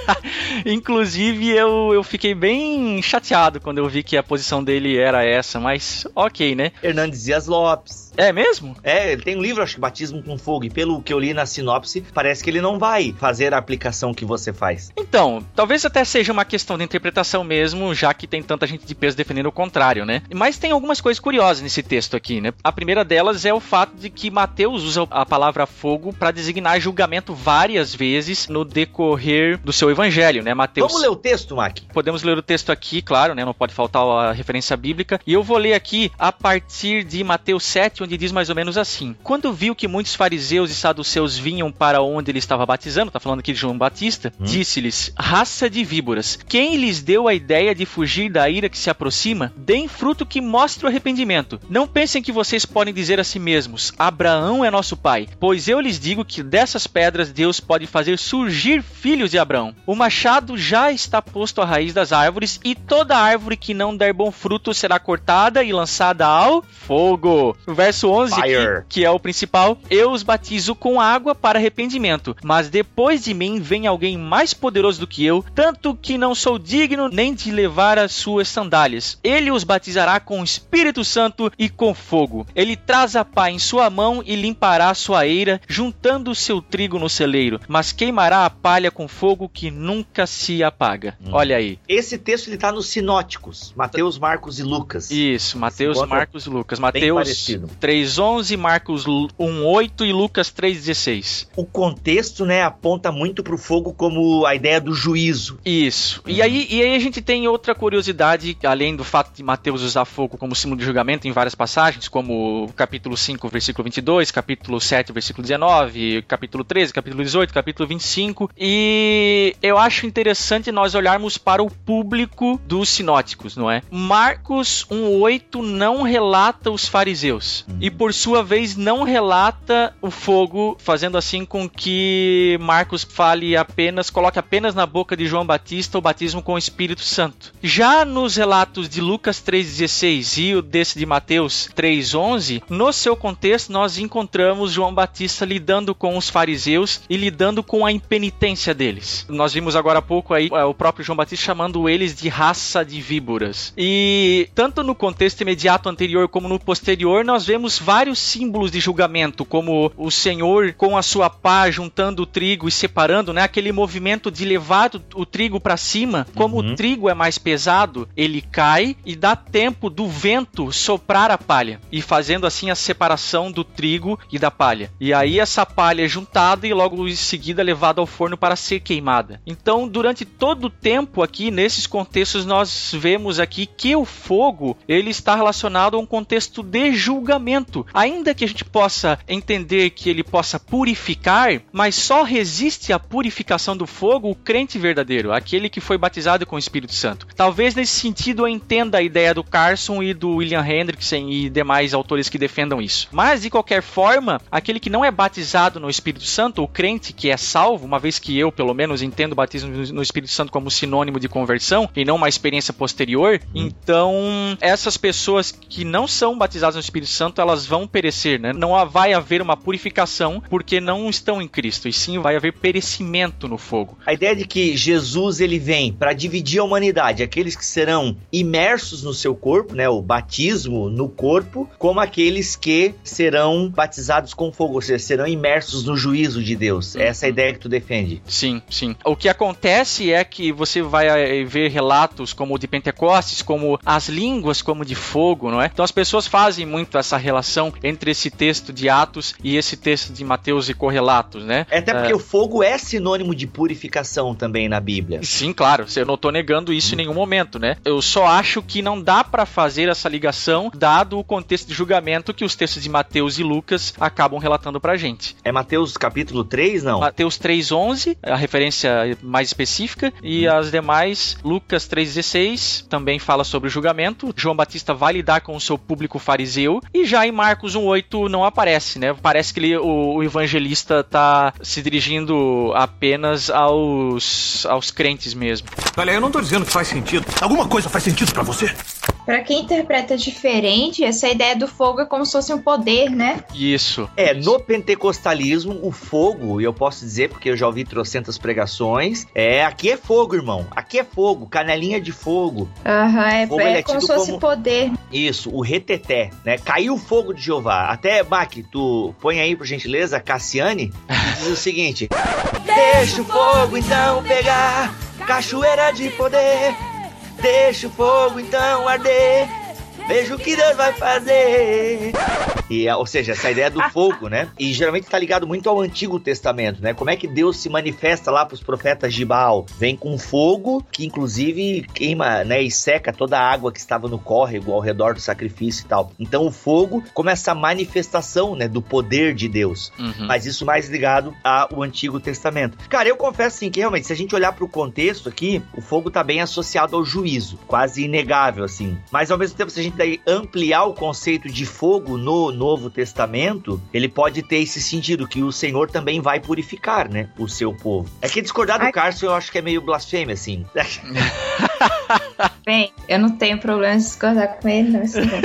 *laughs* inclusive eu, eu fiquei bem chateado quando eu vi que a posição dele era essa, mas ok, né? Hernandes Dias Lopes. É mesmo? É, ele tem um livro, acho que Batismo com Fogo, e pelo que eu li na sinopse, parece que ele não vai fazer a aplicação que você faz. Então, talvez até seja uma questão de interpretação mesmo, já que tem tanta gente de peso defendendo o contrário, né? Mas tem algumas coisas curiosas nesse texto aqui, né? A primeira delas é o fato de que Mateus usa a palavra fogo para designar julgamento várias vezes no decorrer do seu evangelho, né? Mateus Vamos ler o texto, Mac? Podemos ler o texto aqui, claro, né? Não pode faltar a referência bíblica. E eu vou ler aqui a partir de Mateus 7, onde diz mais ou menos assim: Quando viu que muitos fariseus e saduceus vinham para onde ele estava batizando, tá falando aqui de João Batista, disse-lhes: Raça de víboras, quem lhes deu a ideia de fugir da ira que se aproxima? Deem fruto que mostre o arrependimento. Não pensem que vocês podem dizer a si mesmos: Abraão é nosso pai, pois eu lhes digo que dessas pedras Deus pode fazer surgir filhos de Abraão. O machado já está posto à raiz das árvores, e toda árvore que não der bom fruto será cortada e lançada ao fogo. O verso 11, Fire. aqui, que é o principal: Eu os batizo com água para arrependimento, mas depois de mim vem alguém mais poderoso do que eu, tanto que não sou digno nem de levar as suas sandálias. Ele os batizará com o Espírito Santo e com fogo. Ele traz a pá em sua mão e limpará a sua eira, juntando o seu trigo no celeiro, mas queimará a palha com fogo que nunca se apaga. Olha aí. Esse texto ele tá nos sinóticos, Mateus, Marcos e Lucas. Isso, Mateus, Marcos e Lucas. Mateus. 3:11, Marcos 1:8 e Lucas 3:16. O contexto, né, aponta muito pro fogo como a ideia do juízo. Isso. E aí, e aí a gente tem outra curiosidade, além do fato de Mateus usar fogo como símbolo de julgamento em várias passagens, como o capítulo 5, versículo 22, capítulo 7, versículo 19, capítulo 13, capítulo 18, capítulo 25. E eu acho interessante nós olharmos para o público dos sinóticos, não é? Marcos 1:8 não relata os fariseus e por sua vez não relata o fogo, fazendo assim com que Marcos fale apenas, coloque apenas na boca de João Batista o batismo com o Espírito Santo. Já nos relatos de Lucas 3:16 e o desse de Mateus 3:11, no seu contexto nós encontramos João Batista lidando com os fariseus e lidando com a impenitência deles. Nós vimos agora há pouco aí é, o próprio João Batista chamando eles de raça de víboras. E tanto no contexto imediato anterior como no posterior, nós vemos vários símbolos de julgamento, como o Senhor com a sua pá juntando o trigo e separando, né? Aquele movimento de levar o, o trigo para cima. Como o trigo é mais pesado, ele cai e dá tempo do vento soprar a palha e fazendo assim a separação do trigo e da palha. E aí essa palha é juntada e logo em seguida levada ao forno para ser queimada. Então, durante todo o tempo aqui nesses contextos nós vemos aqui que o fogo ele está relacionado a um contexto de julgamento. Ainda que a gente possa entender que ele possa purificar, mas só resiste à purificação do fogo o crente verdadeiro, aquele que foi batizado com o Espírito Santo. Talvez nesse sentido eu entenda a ideia do Carson e do William Hendrickson e demais autores que defendam isso. Mas de qualquer forma, aquele que não é batizado no Espírito Santo, o crente que é salvo, uma vez que eu pelo menos entendo o batismo no Espírito Santo como sinônimo de conversão e não uma experiência posterior, então essas pessoas que não são batizadas no Espírito Santo, elas vão perecer, né? Não vai haver uma purificação porque não estão em Cristo, e sim vai haver perecimento no fogo. A ideia de que Jesus ele vem para dividir a humanidade, aqueles que serão imersos no seu corpo, né, o batismo no corpo, como aqueles que serão batizados com fogo, ou seja, serão imersos no juízo de Deus. Essa é a ideia que tu defende. Sim, sim. O que acontece é que você vai eh, ver relatos como o de Pentecostes, como as línguas como de fogo, não é? Então as pessoas fazem muito essa relação entre esse texto de Atos e esse texto de Mateus e correlatos, né? É Até porque o fogo é sinônimo de purificação também na Bíblia. Sim, claro, eu não tô negando isso em nenhum momento, né? Eu só acho que não dá pra fazer essa ligação dado o contexto de julgamento que os textos de Mateus e Lucas acabam relatando pra gente. É Mateus capítulo 3, não? Mateus 3:11, a referência mais específica, e as demais, Lucas 3:16, também fala sobre o julgamento. João Batista vai lidar com o seu público fariseu, e já em Marcos 1:8 não aparece, né? Parece que ele- o, o evangelista tá se dirigindo apenas aos aos crentes mesmo. Olha, eu não tô dizendo que faz sentido. Alguma coisa faz sentido pra você? Pra quem interpreta diferente, essa ideia do fogo é como se fosse um poder, né? Isso. É, no pentecostalismo, o fogo, e eu posso dizer porque eu já ouvi trocentas pregações, é aqui é fogo, irmão. Aqui é fogo, canelinha de fogo. Aham, é, Fogo, é é como se fosse como- poder. Isso, o reteté, né? Caiu o fogo de Jeová. Até, Mac, tu põe aí, por gentileza, Cassiane, que diz o seguinte: *laughs* Deixa o fogo então pegar, cachoeira de poder. Deixa o fogo então arder. Veja o que Deus vai fazer. E, ou seja, essa ideia do *laughs* fogo, né? E geralmente está ligado muito ao Antigo Testamento, né? Como é que Deus se manifesta lá para os profetas de Baal? Vem com fogo, que inclusive queima, né? E seca toda a água que estava no córrego ao redor do sacrifício e tal. Então o fogo como essa manifestação, né? Do poder de Deus. Uhum. Mas isso mais ligado ao Antigo Testamento. Cara, eu confesso assim que realmente, se a gente olhar para o contexto aqui, o fogo tá bem associado ao juízo, quase inegável assim. Mas ao mesmo tempo, se a gente daí ampliar o conceito de fogo no Novo Testamento, ele pode ter esse sentido que o Senhor também vai purificar, né, o seu povo. É que discordar do Ai. Carson eu acho que é meio blasfêmia assim. *laughs* Bem, eu não tenho problema de discordar com ele, não. Isso não.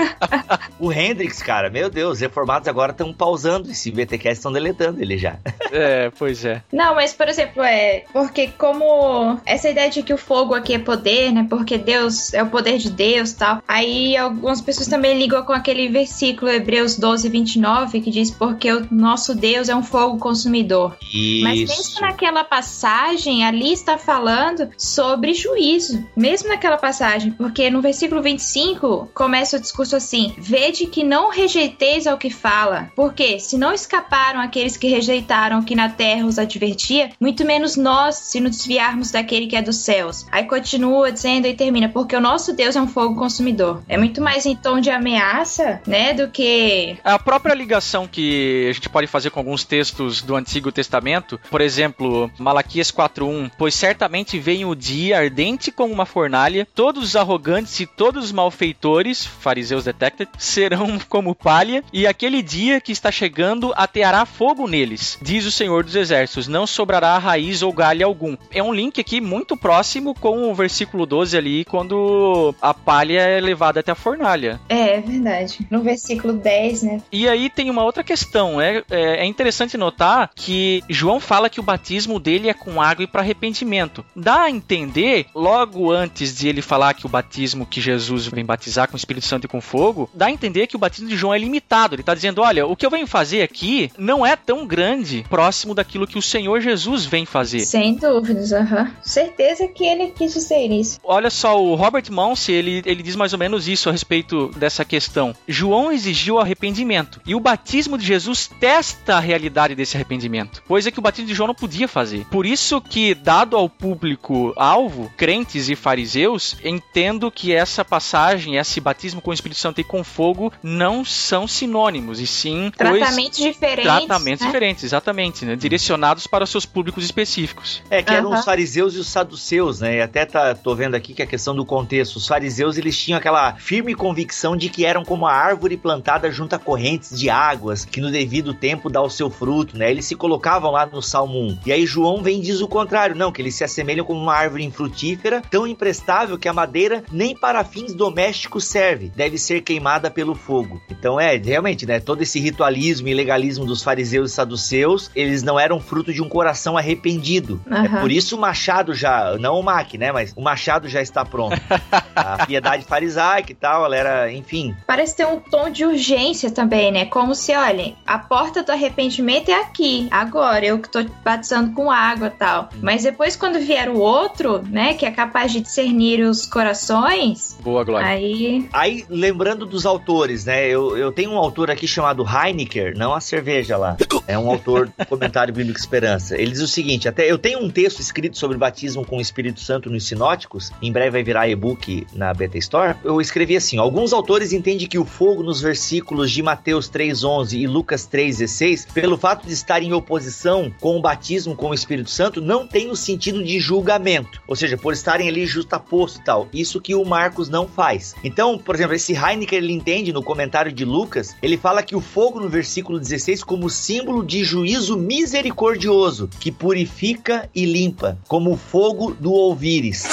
*laughs* o Hendrix, cara, meu Deus, reformados agora estão pausando esse BTcast, estão deletando ele já. É, pois é. Não, mas por exemplo, é porque como essa ideia de que o fogo aqui é poder, né? Porque Deus é o poder de Deus, tal. Aí algumas pessoas também ligam com aquele versículo Hebreus 12, 29, que diz porque o nosso Deus é um fogo consumidor. Mas mesmo Isso. naquela passagem, ali está falando sobre juízo. Mesmo naquela passagem, porque no versículo 25 começa o discurso assim: Vede que não rejeiteis ao que fala, porque se não escaparam aqueles que rejeitaram o que na terra os advertia, muito menos nós, se nos desviarmos daquele que é dos céus. Aí continua dizendo e termina: Porque o nosso Deus é um fogo consumidor. É muito mais em tom de ameaça, né, do que. A própria ligação que a gente pode fazer com alguns textos do Antigo Testamento, por exemplo, Malaquias 4:1, pois certamente vem o dia ardente como uma fornalha, todos os arrogantes e todos os malfeitores, fariseus detected, serão *laughs* como palha, e aquele dia que está chegando ateará fogo neles, diz o Senhor dos Exércitos, não sobrará raiz ou galho algum. É um link aqui muito próximo com o versículo 12 ali, quando a palha é levada até a fornalha. É, é verdade. No versículo 10, né? E aí tem uma outra questão. É, é, é interessante notar que João fala que o batismo dele é com água e para arrependimento. Dá a entender, logo antes de ele falar que o batismo que Jesus vem batizar com o Espírito Santo e com fogo, dá a entender que o batismo de João é limitado. Ele está dizendo: olha, o que eu venho fazer aqui não é tão grande próximo daquilo que o Senhor Jesus vem fazer. Sem dúvidas, aham. Certeza que ele quis dizer isso. Olha só, o Robert Mounce, ele, ele diz mais ou menos isso a respeito dessa questão. João exigiu arrependimento, e o batismo de Jesus testa a realidade desse arrependimento, coisa que o batismo de João não podia fazer. Por isso que, dado ao público alvo, crentes e fariseus, entendo que essa passagem, esse batismo com o Espírito Santo e com fogo, não são sinônimos, e sim Tratamentos diferentes. tratamentos né? diferentes, exatamente, né? direcionados para os seus públicos específicos. É, que eram Aham. os fariseus e os saduceus, né? E até tá, tô vendo aqui que a questão do contexto. Os fariseus, eles tinham aquela firme convicção de que eram como a árvore plantada junto a correntes de águas, que no devido tempo dá o seu fruto, né? Eles se colocavam lá no Salmo 1. E aí João vem e diz o contrário, não, que eles se assemelham como uma árvore infrutífera, tão imprestável que a madeira nem para fins domésticos serve, deve ser queimada pelo fogo. Então é, realmente, né? Todo esse ritualismo e legalismo dos fariseus e saduceus, eles não eram fruto de um coração arrependido. É Aham. por isso o machado já, não o Mac, né? Mas o machado já está pronto. *laughs* a piedade farisaica e tal, ela era, enfim. Parece ter um tom de urgência também, né? Como se, olha, a porta do arrependimento é aqui, agora, eu que tô batizando com água e tal. Mas depois, quando vier o outro, né, que é capaz de discernir os corações, Boa, Glória. aí. Aí, lembrando dos autores, né? Eu, eu tenho um autor aqui chamado Heinecker, não a cerveja lá. É um autor do comentário bíblico Esperança. Ele diz o seguinte: até eu tenho um texto escrito sobre batismo com o Espírito Santo nos sinóticos, em breve vai virar e-book na Beta Store. Eu escrevi assim: alguns autores entendem que o fogo nos versículos de Mateus 3,11 e Lucas 3,16, pelo fato de estar em oposição com o batismo com o Espírito Santo, não tem o sentido de julgamento. Ou seja, por estarem ali justaposto e tal. Isso que o Marcos não faz. Então, por exemplo, esse Heineken ele entende no comentário de Lucas, ele fala que o fogo no versículo 16 como símbolo de juízo misericordioso, que purifica e limpa, como o fogo do ouvires.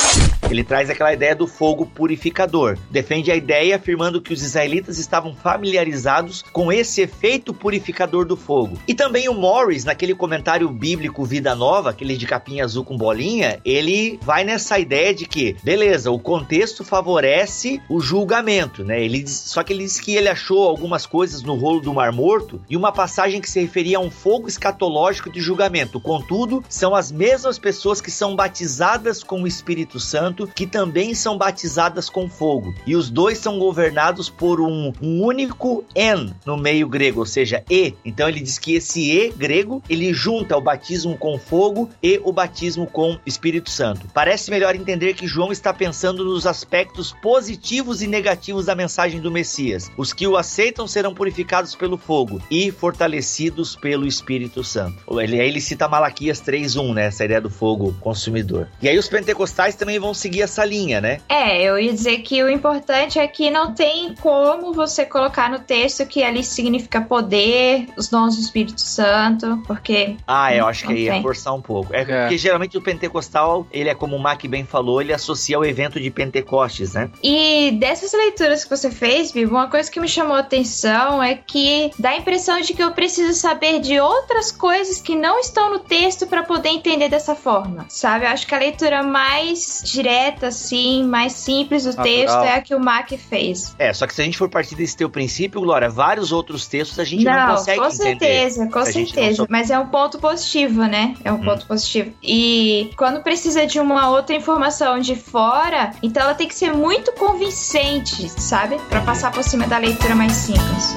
Ele traz aquela ideia do fogo purificador. Defende a ideia afirmando que os israelitas estavam familiarizados com esse efeito purificador do fogo. E também o Morris, naquele comentário bíblico Vida Nova, aquele de capinha azul com bolinha, ele vai nessa ideia de que, beleza, o contexto favorece o julgamento, né? Ele diz, só que ele diz que ele achou algumas coisas no rolo do Mar Morto e uma passagem que se referia a um fogo escatológico de julgamento. Contudo, são as mesmas pessoas que são batizadas com o Espírito Santo que também são batizadas com fogo. E os dois são governados por um, um único en no meio grego, ou seja, e. Então ele diz que esse e grego ele junta o batismo com fogo e o batismo com Espírito Santo. Parece melhor entender que João está pensando nos aspectos positivos e negativos da mensagem do Messias. Os que o aceitam serão purificados pelo fogo e fortalecidos pelo Espírito Santo. Ele, aí ele cita Malaquias 3.1, né? Essa ideia do fogo consumidor. E aí os pentecostais também vão seguir essa linha, né? É, eu ia dizer que o importante é que não tem como você colocar no texto que ali significa poder, os dons do Espírito Santo, porque. Ah, eu acho que aí é forçar um pouco. É, é, porque geralmente o pentecostal, ele é como o Mac bem falou, ele associa ao evento de Pentecostes, né? E dessas leituras que você fez, Bibo, uma coisa que me chamou a atenção é que dá a impressão de que eu preciso saber de outras coisas que não estão no texto para poder entender dessa forma, sabe? Eu acho que a leitura mais direta, assim, mais simples do Natural. texto é a que o Mac fez. É, só que se a gente for partir desse teu princípio, Glória, vários outros textos a gente não, não consegue com entender. Certeza, com certeza, Mas é um ponto positivo, né? É um hum. ponto positivo. E quando precisa de uma outra informação de fora, então ela tem que ser muito convincente, sabe? Para passar por cima da leitura mais simples.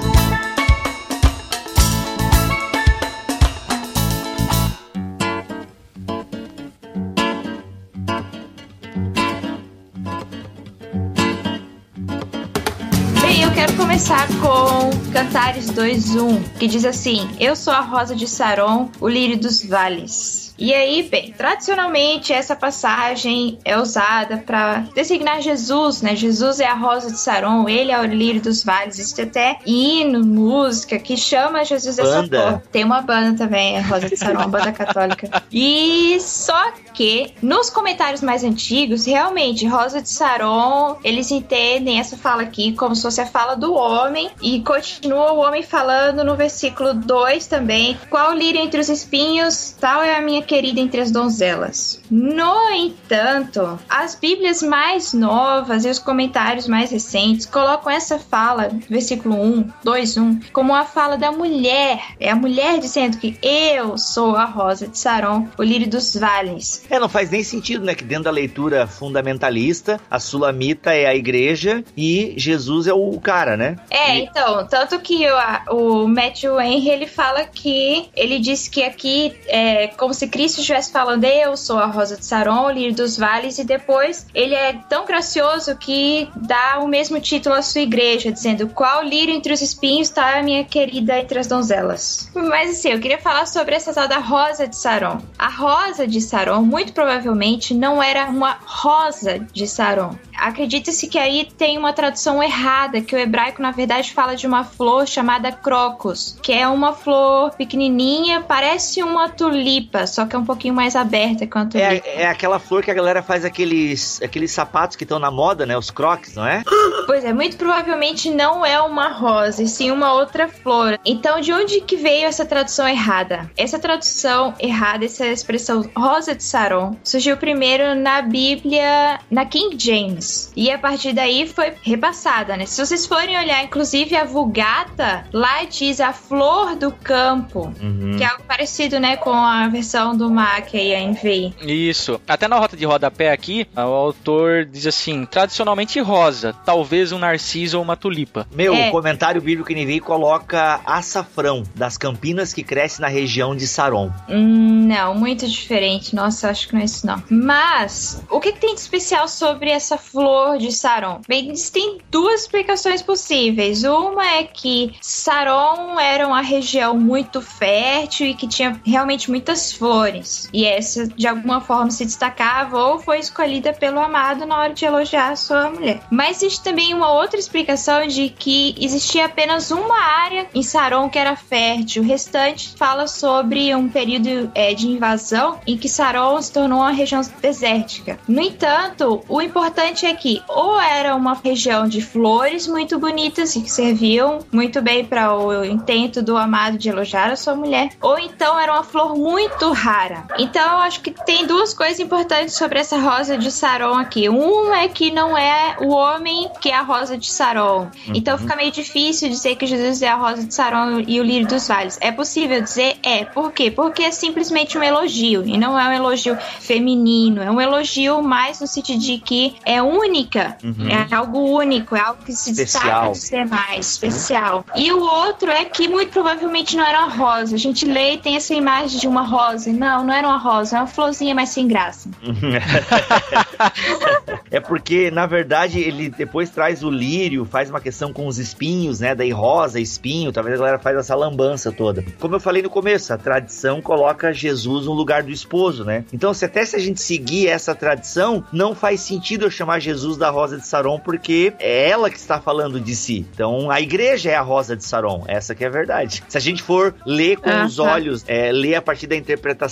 começar com Cantares 2.1, que diz assim: Eu sou a rosa de Saron, o lírio dos vales. E aí, bem, tradicionalmente essa passagem é usada para designar Jesus, né? Jesus é a rosa de Saron, ele é o lírio dos vales. Tem até hino, música que chama Jesus dessa banda. forma. Tem uma banda também, é Rosa de Saron, banda católica. E só que nos comentários mais antigos, realmente, Rosa de Saron, eles entendem essa fala aqui como se fosse a fala do homem e continua o homem falando no versículo 2 também. Qual lírio entre os espinhos, tal é a minha querida entre as donzelas. No entanto, as Bíblias mais novas e os comentários mais recentes colocam essa fala, versículo 1, 2, 1, como a fala da mulher. É a mulher dizendo que eu sou a rosa de Saron, o lírio dos vales. É, não faz nem sentido, né? Que dentro da leitura fundamentalista, a sulamita é a igreja e Jesus é o cara, né? É, e... então, tanto que o, o Matthew Henry, ele fala que ele diz que aqui é como se Cristo estivesse falando, eu sou a Rosa de Saron, lírio dos vales, e depois ele é tão gracioso que dá o mesmo título à sua igreja, dizendo qual lírio entre os espinhos está a minha querida entre as donzelas. Mas assim, eu queria falar sobre essa tal da Rosa de Saron. A Rosa de Saron, muito provavelmente, não era uma rosa de Saron. Acredita-se que aí tem uma tradução errada, que o hebraico na verdade fala de uma flor chamada crocus, que é uma flor pequenininha, parece uma tulipa, só que é um pouquinho mais aberta quanto é, é aquela flor que a galera faz aqueles, aqueles sapatos que estão na moda, né? Os crocs, não é? Pois é, muito provavelmente não é uma rosa, e sim uma outra flor. Então, de onde que veio essa tradução errada? Essa tradução errada, essa expressão rosa de Saron, surgiu primeiro na Bíblia, na King James. E a partir daí foi repassada, né? Se vocês forem olhar, inclusive, a Vulgata, lá diz a flor do campo, uhum. que é algo parecido, né, com a versão do Mac aí, a NVI. Isso. Até na rota de rodapé aqui, o autor diz assim: tradicionalmente rosa, talvez um narciso ou uma tulipa. Meu, é. o comentário bíblico NVI coloca açafrão, das campinas que cresce na região de Saron. Hum, não, muito diferente. Nossa, acho que não é isso não. Mas, o que, que tem de especial sobre essa flor de Saron? Bem, tem duas explicações possíveis. Uma é que Saron era uma região muito fértil e que tinha realmente muitas flores E essa, de alguma forma, se destacava ou foi escolhida pelo amado na hora de elogiar a sua mulher. Mas existe também uma outra explicação de que existia apenas uma área em Saron que era fértil. O restante fala sobre um período é, de invasão em que Saron se tornou uma região desértica. No entanto, o importante é que ou era uma região de flores muito bonitas e que serviam muito bem para o intento do amado de elogiar a sua mulher, ou então era uma flor muito rara. Então, eu acho que tem duas coisas importantes sobre essa rosa de Saron aqui. Uma é que não é o homem que é a rosa de Saron. Uhum. Então fica meio difícil dizer que Jesus é a rosa de Saron e o lírio dos vales. É possível dizer? É. Por quê? Porque é simplesmente um elogio e não é um elogio feminino. É um elogio mais no sentido de que é única, uhum. é algo único, é algo que se destaca dos demais, especial. E o outro é que muito provavelmente não era uma rosa. A gente lê e tem essa imagem de uma rosa. Não, não era uma rosa, é uma florzinha mais sem graça. *laughs* é porque, na verdade, ele depois traz o lírio, faz uma questão com os espinhos, né? Daí rosa, espinho, talvez a galera faz essa lambança toda. Como eu falei no começo, a tradição coloca Jesus no lugar do esposo, né? Então, se até se a gente seguir essa tradição, não faz sentido eu chamar Jesus da rosa de Saron, porque é ela que está falando de si. Então, a igreja é a rosa de Saron, essa que é a verdade. Se a gente for ler com ah, os olhos, é, ler a partir da interpretação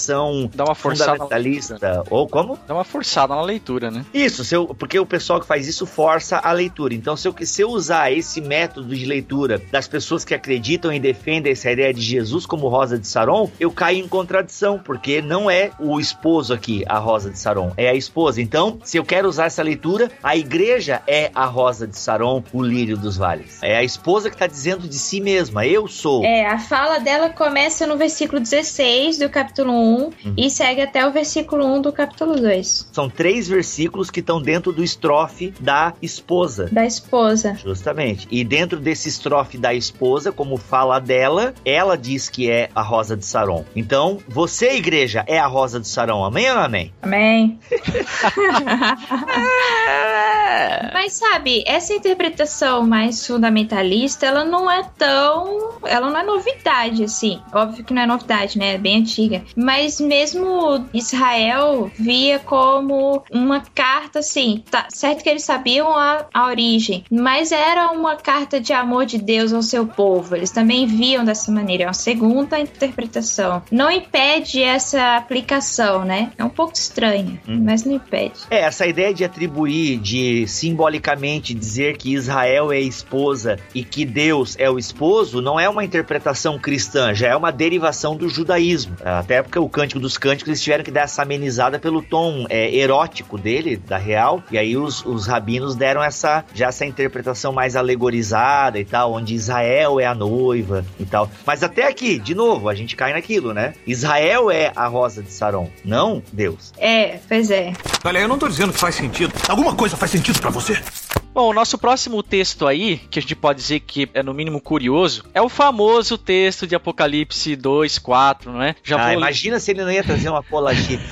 Dá uma fundamentalista, na... ou como? Dá uma forçada na leitura, né? Isso, eu, porque o pessoal que faz isso força a leitura. Então, se eu, se eu usar esse método de leitura das pessoas que acreditam e defendem essa ideia de Jesus como Rosa de Saron, eu caio em contradição, porque não é o esposo aqui a Rosa de Saron, é a esposa. Então, se eu quero usar essa leitura, a igreja é a Rosa de Saron, o lírio dos vales. É a esposa que está dizendo de si mesma, eu sou. É, a fala dela começa no versículo 16 do capítulo 1 uhum. e segue até o versículo 1 do capítulo 2. São três versículos que estão dentro do estrofe da esposa. Da esposa. Justamente. E dentro desse estrofe da esposa, como fala dela, ela diz que é a rosa de Saron. Então, você, igreja, é a rosa de Saron. Amém ou amém? Amém. *laughs* Mas sabe, essa interpretação mais fundamentalista, ela não é tão. Ela não é novidade, assim. Óbvio que não é novidade, né? É bem antiga. Mas mesmo Israel via como uma carta, assim. Tá, certo que eles sabiam a, a origem, mas era uma carta de amor de Deus ao seu povo. Eles também viam dessa maneira. É uma segunda interpretação. Não impede essa aplicação, né? É um pouco estranha, hum. mas não impede. É, essa ideia de atribuir, de simbolicamente dizer que Israel é a esposa e que Deus é o esposo, não é uma interpretação cristã, já é uma derivação do judaísmo. Até porque o Cântico dos Cânticos eles tiveram que dar essa amenizada pelo tom é, erótico dele, da real, e aí os, os rabinos deram essa já essa interpretação mais alegorizada e tal, onde Israel é a noiva e tal. Mas até aqui, de novo, a gente cai naquilo, né? Israel é a rosa de Saron, não Deus. É, pois é. Olha, eu não tô dizendo que faz sentido. Alguma coisa faz sentido para você? Bom, o nosso próximo texto aí, que a gente pode dizer que é no mínimo curioso, é o famoso texto de Apocalipse 2, 4, não é? Já ah, vou... imagina se ele não ia trazer uma polagipse.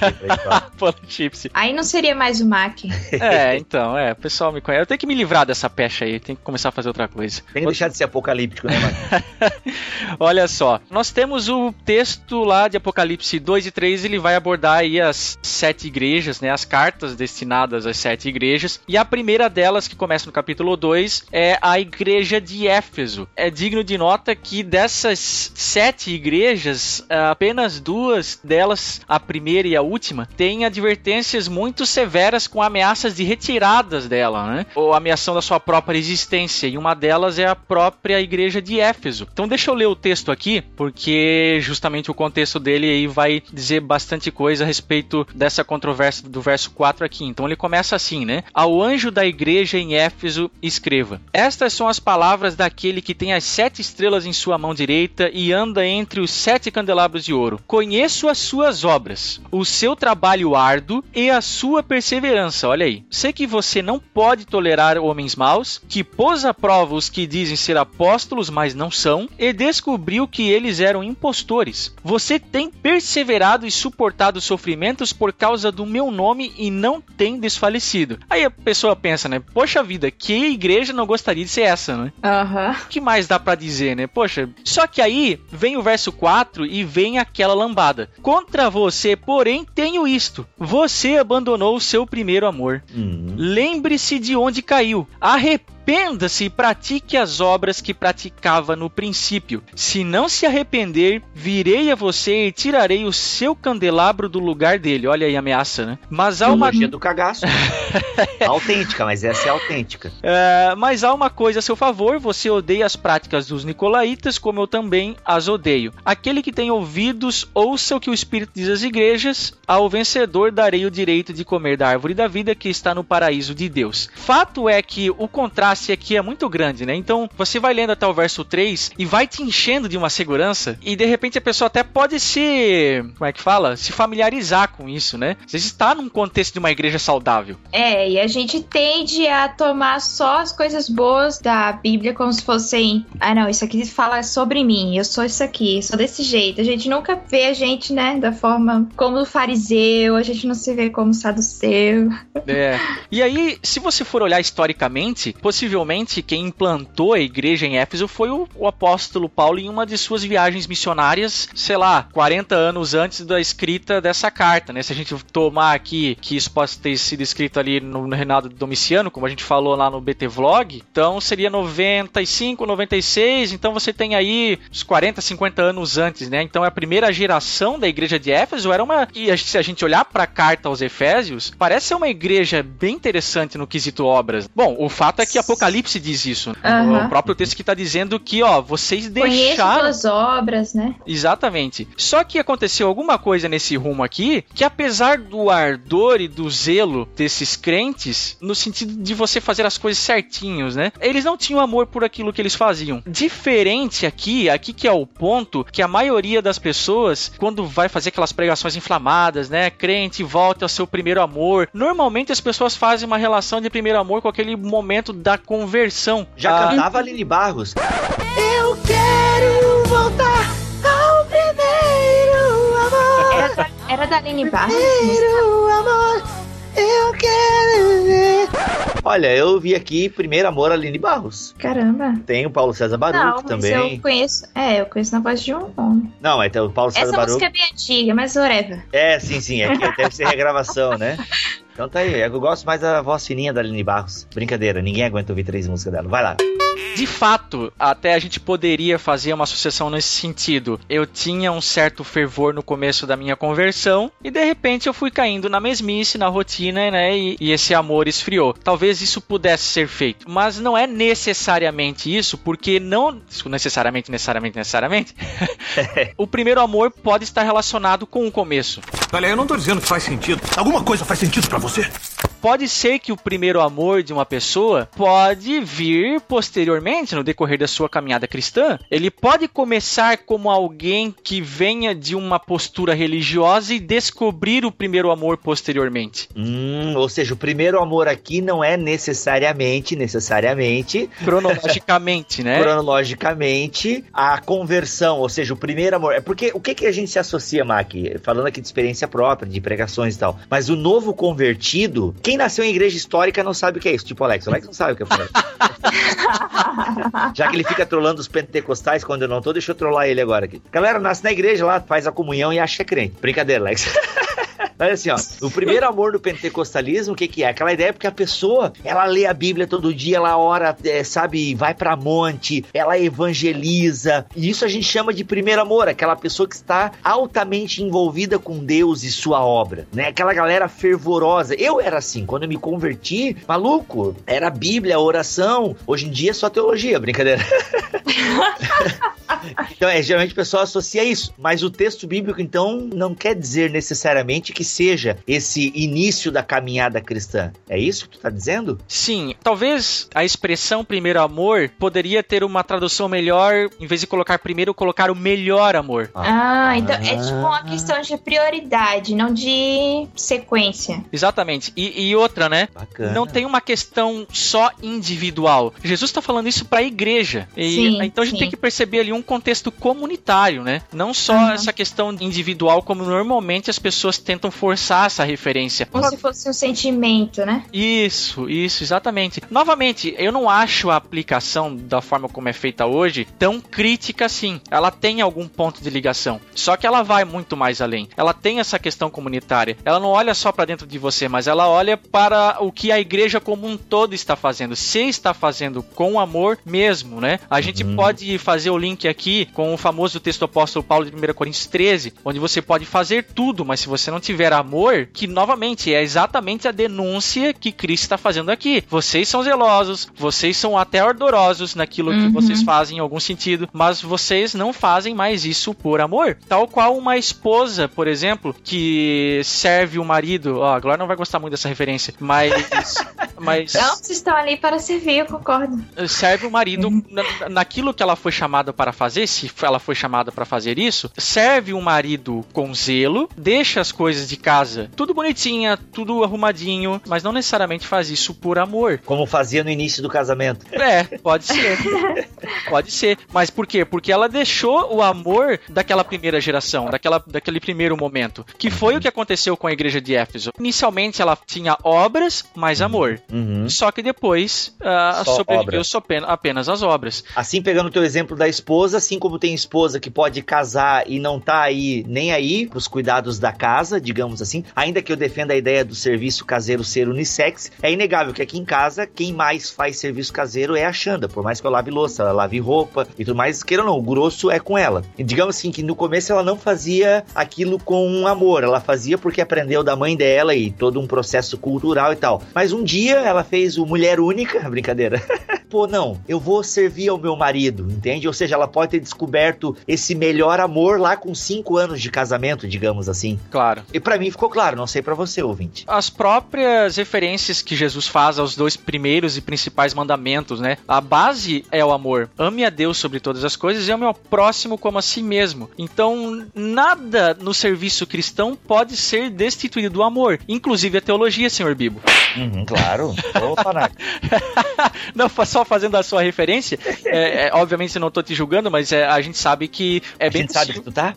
polagipse. *laughs* Aí não seria mais o Mac. *laughs* é, então, é, o pessoal me conhece. Eu tenho que me livrar dessa pecha aí, tenho que começar a fazer outra coisa. Tem que deixar de ser apocalíptico, né, Mac? *laughs* Olha só, nós temos o texto lá de Apocalipse 2 e 3, ele vai abordar aí as sete igrejas, né, as cartas destinadas às sete igrejas, e a primeira delas que começa começa no capítulo 2, é a igreja de Éfeso. É digno de nota que dessas sete igrejas, apenas duas delas, a primeira e a última, têm advertências muito severas com ameaças de retiradas dela, né? Ou ameação da sua própria existência. E uma delas é a própria igreja de Éfeso. Então deixa eu ler o texto aqui, porque justamente o contexto dele aí vai dizer bastante coisa a respeito dessa controvérsia do verso 4 aqui. Então ele começa assim, né? Ao anjo da igreja em Éfeso Éfeso, escreva: Estas são as palavras daquele que tem as sete estrelas em sua mão direita e anda entre os sete candelabros de ouro. Conheço as suas obras, o seu trabalho árduo e a sua perseverança. Olha aí. Sei que você não pode tolerar homens maus, que pôs à prova os que dizem ser apóstolos, mas não são, e descobriu que eles eram impostores. Você tem perseverado e suportado sofrimentos por causa do meu nome e não tem desfalecido. Aí a pessoa pensa, né? Poxa vida vida. Que igreja não gostaria de ser essa, né? Aham. O que mais dá pra dizer, né? Poxa, só que aí vem o verso 4 e vem aquela lambada. Contra você, porém, tenho isto. Você abandonou o seu primeiro amor. Hum. Lembre-se de onde caiu. Arrependa-se e pratique as obras que praticava no princípio. Se não se arrepender, virei a você e tirarei o seu candelabro do lugar dele. Olha aí a ameaça, né? Mas há uma Teologia do cagaço. *laughs* autêntica, mas essa é autêntica. É, mas há uma coisa a seu favor: você odeia as práticas dos nicolaítas, como eu também as odeio. Aquele que tem ouvidos, ouça o que o Espírito diz às igrejas. Ao vencedor darei o direito de comer da árvore da vida que está no paraíso de Deus. Fato é que o contraste aqui é muito grande, né? Então você vai lendo até o verso 3 e vai te enchendo de uma segurança, e de repente a pessoa até pode se. Como é que fala? Se familiarizar com isso, né? Você está num contexto de uma igreja saudável. É, e a gente tende a tomar só as coisas boas da Bíblia como se fossem. Ah, não, isso aqui fala sobre mim, eu sou isso aqui, sou desse jeito. A gente nunca vê a gente, né, da forma como o fariseu, a gente não se vê como saduceu. É. E aí, se você for olhar historicamente, possivelmente quem implantou a igreja em Éfeso foi o, o apóstolo Paulo em uma de suas viagens missionárias, sei lá, 40 anos antes da escrita dessa carta, né? Se a gente tomar aqui que isso pode ter sido escrito ali no, no Reinado Domiciano, como a gente falou lá no BT Vlog, então seria 95, 96, então você tem aí uns 40, 50 anos antes, né? Então a primeira geração da igreja de Éfeso era uma. E se a gente olhar para a carta aos Efésios, parece ser uma igreja bem interessante no quesito obras. Bom, o fato é que Apocalipse diz isso. Aham. O próprio texto que está dizendo que, ó, vocês deixaram. tuas obras, né? Exatamente. Só que aconteceu alguma coisa nesse rumo aqui que, apesar do ardor e do zelo desses crentes, no sentido de você fazer as coisas certinhos, né? Eles não tinham amor por aquilo que eles faziam. Diferente aqui, aqui que é o ponto que a maioria das pessoas, quando vai fazer aquelas pregações inflamadas, né? Crente, volta ao seu primeiro amor. Normalmente as pessoas fazem uma relação de primeiro amor com aquele momento da conversão. Já Ah, cantava Aline Barros. Eu quero voltar ao primeiro amor. Era da, era da Aline Barros. Primeiro amor. Eu quero ver. Olha, eu vi aqui Primeiro Amor Aline Barros. Caramba. Tem o Paulo César Baruch Não, mas também. eu conheço. É, eu conheço na voz de um homem. Não, é tem o Paulo César Essa Baruch. música é bem antiga, mas whatever. É, sim, sim. É que deve ser regravação, né? *laughs* Então tá aí. Eu gosto mais da voz fininha da Aline Barros. Brincadeira, ninguém aguenta ouvir três músicas dela. Vai lá. De fato, até a gente poderia fazer uma associação nesse sentido. Eu tinha um certo fervor no começo da minha conversão e de repente eu fui caindo na mesmice, na rotina, né? E, e esse amor esfriou. Talvez isso pudesse ser feito, mas não é necessariamente isso, porque não necessariamente, necessariamente, necessariamente. *laughs* o primeiro amor pode estar relacionado com o começo. Olha, eu não tô dizendo que faz sentido. Alguma coisa faz sentido pra você? Pode ser que o primeiro amor de uma pessoa pode vir posteriormente, no decorrer da sua caminhada cristã. Ele pode começar como alguém que venha de uma postura religiosa e descobrir o primeiro amor posteriormente. Hum, ou seja, o primeiro amor aqui não é necessariamente, necessariamente, Cronologicamente, *laughs* né? cronologicamente, a conversão, ou seja, o primeiro amor. É porque o que, que a gente se associa, Mac? Falando aqui de experiência própria, de pregações e tal. Mas o novo convertido, quem nasceu em igreja histórica não sabe o que é isso. Tipo o Alex. O Alex não sabe o que é. *laughs* Já que ele fica trolando os pentecostais quando eu não tô, deixa eu trollar ele agora aqui. Galera, nasce na igreja lá, faz a comunhão e acha que é crente. Brincadeira, Alex. *laughs* Mas assim, ó, o primeiro amor do pentecostalismo, o que que é? Aquela ideia porque a pessoa, ela lê a Bíblia todo dia, ela ora, é, sabe, vai pra monte, ela evangeliza, e isso a gente chama de primeiro amor, aquela pessoa que está altamente envolvida com Deus e sua obra, né? Aquela galera fervorosa. Eu era assim, quando eu me converti, maluco, era Bíblia, oração, hoje em dia é só teologia, brincadeira. *laughs* Então, é, geralmente o pessoal associa isso, mas o texto bíblico, então, não quer dizer necessariamente que seja esse início da caminhada cristã. É isso que tu tá dizendo? Sim, talvez a expressão primeiro amor poderia ter uma tradução melhor, em vez de colocar primeiro, colocar o melhor amor. Ah, então é tipo uma questão de prioridade, não de sequência. Exatamente. E, e outra, né? Bacana. Não tem uma questão só individual. Jesus está falando isso para a igreja. E, Sim, então a gente sim. tem que perceber ali um contexto comunitário, né? Não só Uhum. essa questão individual como normalmente as pessoas tentam reforçar essa referência. Como se fosse um sentimento, né? Isso, isso, exatamente. Novamente, eu não acho a aplicação da forma como é feita hoje tão crítica assim. Ela tem algum ponto de ligação, só que ela vai muito mais além. Ela tem essa questão comunitária. Ela não olha só para dentro de você, mas ela olha para o que a igreja como um todo está fazendo. Se está fazendo com amor mesmo, né? A gente Uhum. pode fazer o link aqui com o famoso texto do apóstolo Paulo de 1 Coríntios 13, onde você pode fazer tudo, mas se você não tiver amor, que novamente é exatamente a denúncia que Cristo está fazendo aqui. Vocês são zelosos, vocês são até ardorosos naquilo que Uhum. vocês fazem em algum sentido, mas vocês não fazem mais isso por amor. Tal qual uma esposa, por exemplo, que serve o marido. Ó, a Glória não vai gostar muito dessa referência, mas. *laughs* mas Não, vocês estão ali para servir, eu concordo. serve o marido na- naquilo que ela foi chamada para fazer, se ela foi chamada para fazer isso, serve o marido com zelo, deixa as coisas de casa tudo bonitinha, tudo arrumadinho, mas não necessariamente faz isso por amor. Como fazia no início do casamento. É, pode ser. *laughs* pode ser. Mas por quê? Porque ela deixou o amor daquela primeira geração, daquela, daquele primeiro momento. Que foi o que aconteceu com a igreja de Éfeso. Inicialmente ela tinha obras, mais amor. Uhum. Só que depois ah, Só sobreviveu apenas as obras. Assim, pegando o teu exemplo da esposa, assim como tem esposa que pode casar e não tá aí nem aí pros cuidados da casa, digamos assim, ainda que eu defenda a ideia do serviço caseiro ser unissex, é inegável que aqui em casa quem mais faz serviço caseiro é a Xanda, por mais que eu lave louça, ela lave roupa e tudo mais, queira ou não, o grosso é com ela. E digamos assim que no começo ela não fazia aquilo com amor, ela fazia porque aprendeu da mãe dela e todo um processo cultural e tal. Mas um dia ela fez o mulher única, *laughs* brincadeira. *laughs* Pô, não, eu vou servir ao meu marido, entende? Ou seja, ela pode ter descoberto esse melhor amor lá com cinco anos de casamento, digamos assim. Claro. E pra mim ficou claro, não sei pra você, ouvinte. As próprias referências que Jesus faz aos dois primeiros e principais mandamentos, né? A base é o amor. Ame a Deus sobre todas as coisas e ame ao próximo como a si mesmo. Então, nada no serviço cristão pode ser destituído do amor, inclusive a teologia, senhor Bibo. Uhum, claro. Ô, Panaca. *laughs* Não, só fazendo a sua referência, é, é, obviamente eu não tô te julgando, mas é, a gente sabe que é a bem gente sabe que possível. tu tá?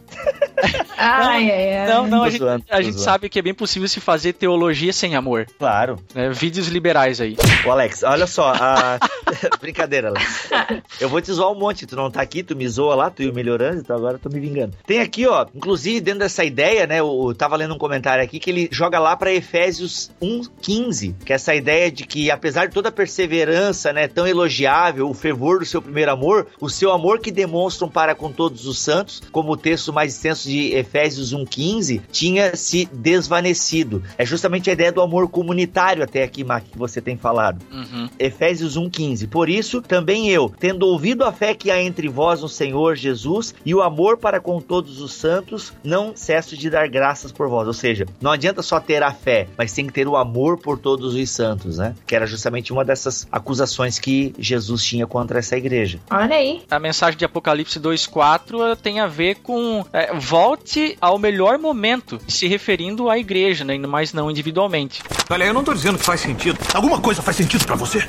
*laughs* Ai, ai, ai. Não, não, a gente, a gente sabe que é bem possível se fazer teologia sem amor. Claro. Né? Vídeos liberais aí. Ô, Alex, olha só. a- *laughs* Brincadeira, Alex. Eu vou te zoar um monte. Tu não tá aqui, tu me zoa lá, tu ia melhorando, então agora eu tô me vingando. Tem aqui, ó, inclusive dentro dessa ideia, né? Eu tava lendo um comentário aqui que ele joga lá pra Efésios 1,15, que é essa ideia de que, apesar de toda a perseverança, né, tão elogiável, o fervor do seu primeiro amor, o seu amor que demonstram para com todos os santos, como o texto mais extenso de Efésios 1,15, tinha se desvanecido. É justamente a ideia do amor comunitário até aqui, Mac, que você tem falado. Uhum. Efésios 1,15. Por isso, também eu, tendo ouvido a fé que há entre vós no Senhor Jesus e o amor para com todos os santos, não cesso de dar graças por vós. Ou seja, não adianta só ter a fé, mas tem que ter o amor por todos os santos, né? Que era justamente uma dessas acusações que Jesus tinha contra essa igreja. Olha aí. A mensagem de Apocalipse 2.4 tem a ver com é, volte ao melhor momento, se referindo à igreja, né, mas não individualmente. Olha, eu não tô dizendo que faz sentido. Alguma coisa faz sentido pra você?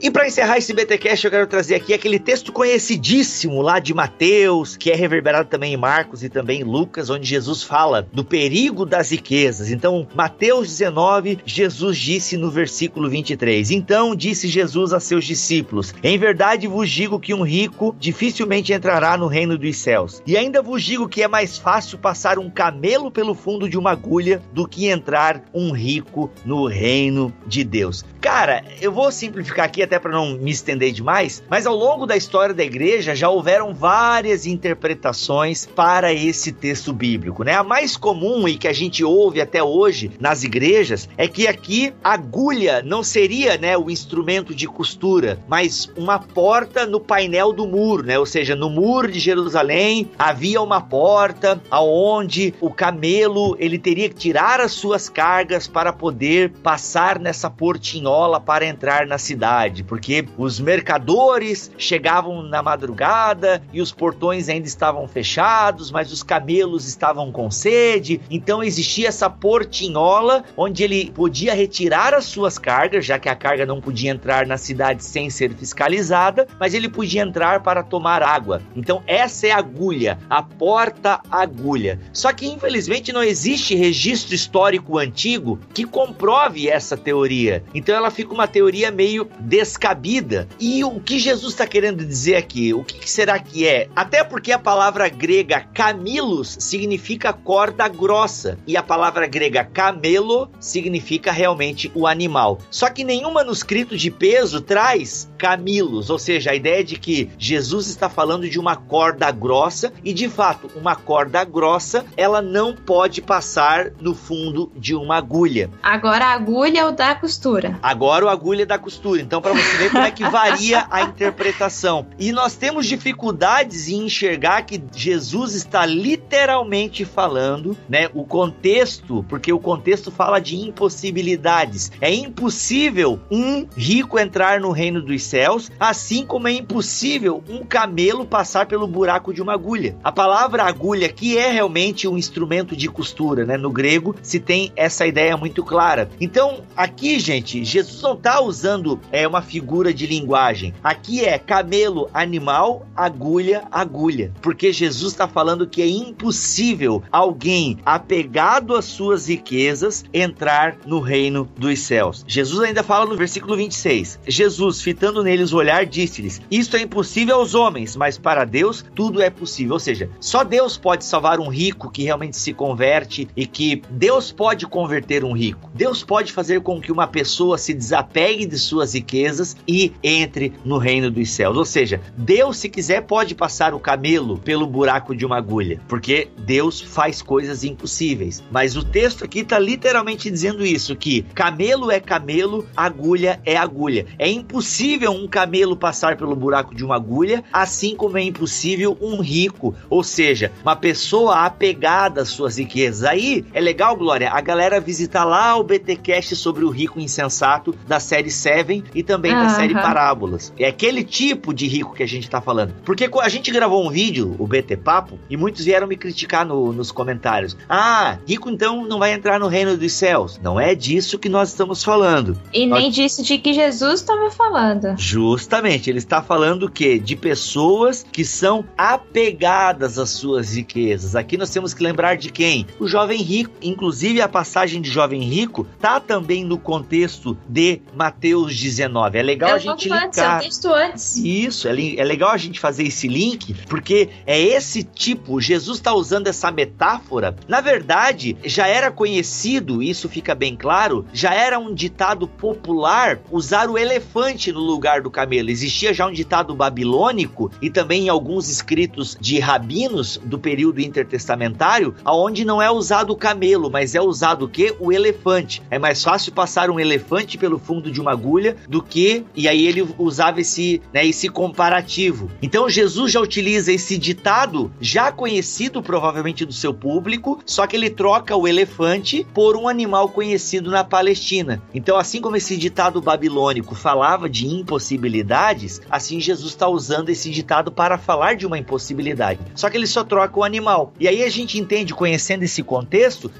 E para encerrar esse BTcast, eu quero trazer aqui aquele texto conhecidíssimo lá de Mateus, que é reverberado também em Marcos e também em Lucas, onde Jesus fala do perigo das riquezas. Então, Mateus 19, Jesus disse no versículo 23: Então disse Jesus a seus discípulos: Em verdade vos digo que um rico dificilmente entrará no reino dos céus. E ainda vos digo que é mais fácil passar um camelo pelo fundo de uma agulha do que entrar um rico no reino de Deus. Cara, eu vou simplificar aqui até para não me estender demais, mas ao longo da história da igreja já houveram várias interpretações para esse texto bíblico, né? A mais comum e que a gente ouve até hoje nas igrejas é que aqui agulha não seria, né, o instrumento de costura, mas uma porta no painel do muro, né? Ou seja, no muro de Jerusalém havia uma porta aonde o camelo ele teria que tirar as suas cargas para poder passar nessa portinhola para entrar na cidade. cidade, porque os mercadores chegavam na madrugada e os portões ainda estavam fechados, mas os camelos estavam com sede, então existia essa portinhola onde ele podia retirar as suas cargas, já que a carga não podia entrar na cidade sem ser fiscalizada, mas ele podia entrar para tomar água. Então essa é a agulha, a porta agulha. Só que infelizmente não existe registro histórico antigo que comprove essa teoria. Então ela fica uma teoria meio descabida. E o que Jesus está querendo dizer aqui? O que, que será que é? Até porque a palavra grega camilos significa corda grossa e a palavra grega camelo significa realmente o animal. Só que nenhum manuscrito de peso traz camilos, ou seja, a ideia de que Jesus está falando de uma corda grossa e de fato, uma corda grossa, ela não pode passar no fundo de uma agulha. Agora a agulha é o da costura. Agora o agulha é da costura. Então para você ver como é que *laughs* varia a interpretação. E nós temos dificuldades em enxergar que Jesus está literalmente falando, né, o contexto, porque o contexto fala de impossibilidades. É impossível um rico entrar no reino dos céus, assim como é impossível um camelo passar pelo buraco de uma agulha. A palavra agulha aqui é realmente um instrumento de costura, né? No grego se tem essa ideia muito clara. Então, aqui, gente, Jesus não está usando é, uma figura de linguagem. Aqui é camelo, animal, agulha, agulha. Porque Jesus está falando que é impossível alguém apegado às suas riquezas entrar no reino dos céus. Jesus ainda fala no versículo 26. Jesus, fitando neles o olhar, disse-lhes: Isto é impossível aos homens, mas para Deus tudo é possível. Ou seja, só Deus pode salvar um rico que realmente se converte e que Deus pode converter um rico. Deus pode fazer com que uma pessoa se desapegue de suas riquezas e entre no reino dos céus. Ou seja, Deus, se quiser, pode passar o camelo pelo buraco de uma agulha, porque Deus faz coisas impossíveis. Mas o texto aqui está literalmente dizendo isso: que camelo é camelo, agulha é agulha. É impossível um camelo passar pelo buraco de uma agulha, assim como é impossível um rico, ou seja, uma pessoa apegada às suas riquezas. Aí é legal, Glória, a galera visitar lá o BTcast sobre o rico insensato da série Seven e também da série Parábolas. É aquele tipo de rico que a gente tá falando. Porque a gente gravou um vídeo, o BT Papo, e muitos vieram me criticar no, nos comentários. Ah, rico então não vai entrar no reino dos céus. Não é disso que nós estamos falando. E nós... nem disso de que Jesus estava falando. Justamente, ele está falando o quê? De pessoas que são apegadas às suas riquezas. Aqui nós temos que lembrar de quem? O jovem rico. Inclusive, a passagem de jovem rico tá também no contexto de Mateus 19. É legal Eu a gente antes, é o linkar. texto antes. Isso, é, é legal a gente fazer esse link, porque é esse tipo, Jesus está usando essa metáfora. Na verdade, já era conhecido, isso fica bem claro, já era um ditado popular usar o elefante no lugar do camelo. Existia já um ditado babilônico e também em alguns escritos de rabinos do período intertestamentário, aonde não é usado o camelo, mas é usado o quê? O elefante. É mais fácil passar um elefante pelo fundo de uma agulha do que e aí ele usava esse, né, esse comparativo. Então Jesus já utiliza esse ditado já conhecido provavelmente do seu público, só que ele troca o elefante por um animal conhecido na Palestina. Então assim como esse ditado babilônico falava de impossibilidades, assim Jesus está usando esse ditado para falar de uma impossibilidade. Só que ele só troca o animal. E aí a gente entende, conhecendo esse contexto,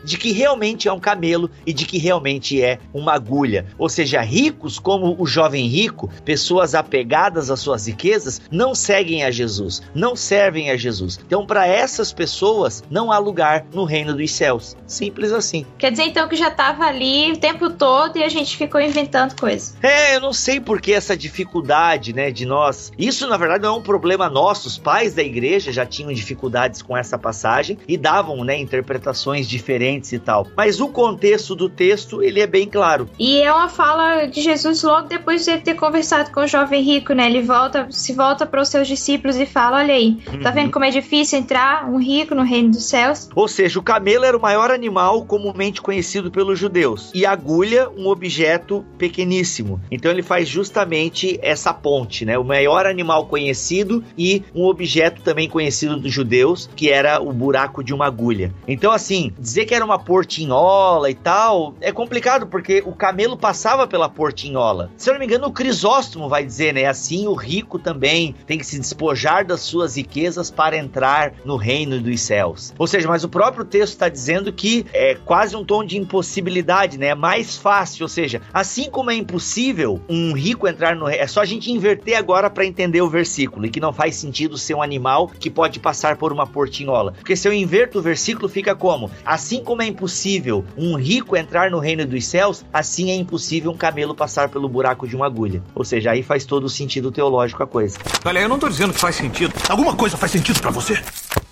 de que realmente é um camelo e de que realmente é uma agulha. Ou seja, ricos como o jovem rico, pessoas apegadas às suas riquezas, não seguem a Jesus, não servem a Jesus. Então, para essas pessoas, não há lugar no reino dos céus. Simples assim. Quer dizer então que já tava ali o tempo todo e a gente ficou inventando coisa. É, eu não sei por que essa dificuldade, né, de nós. Isso, na verdade, não é um problema nosso. Os pais da igreja já tinham dificuldades com essa passagem e davam, né, interpretações diferentes e tal. Mas o contexto do texto, ele é bem claro. E é uma fala de Jesus logo depois de ele ter conversado com o jovem rico, né? Ele volta, se volta para os seus discípulos e fala: Olha aí, tá Uhum. vendo como é difícil entrar um rico no reino dos céus? Ou seja, o camelo era o maior animal comumente conhecido pelos judeus e a agulha um objeto pequeníssimo. Então ele faz justamente essa ponte, né? O maior animal conhecido e um objeto também conhecido dos judeus, que era o buraco de uma agulha. Então assim, dizer que era uma portinhola e tal, é complicado porque o camelo passava pela portinhola. Se eu não me engano, o Crisóstomo vai dizer, né? Assim o rico também tem que se despojar das suas riquezas para entrar no reino dos céus. Ou seja, mas o próprio texto está dizendo que é quase um tom de impossibilidade, né? É mais fácil, ou seja, assim como é impossível um rico entrar no reino, é só a gente inverter agora para entender o versículo e que não faz sentido ser um animal que pode passar por uma portinhola. Porque se eu inverto o versículo, fica como? Assim como é impossível um rico entrar no reino dos céus, assim é impossível um camelo passar pelo buraco de uma agulha. Ou seja, aí faz todo o sentido teológico a coisa. Olha, eu não tô dizendo que faz sentido. Alguma coisa faz sentido para você?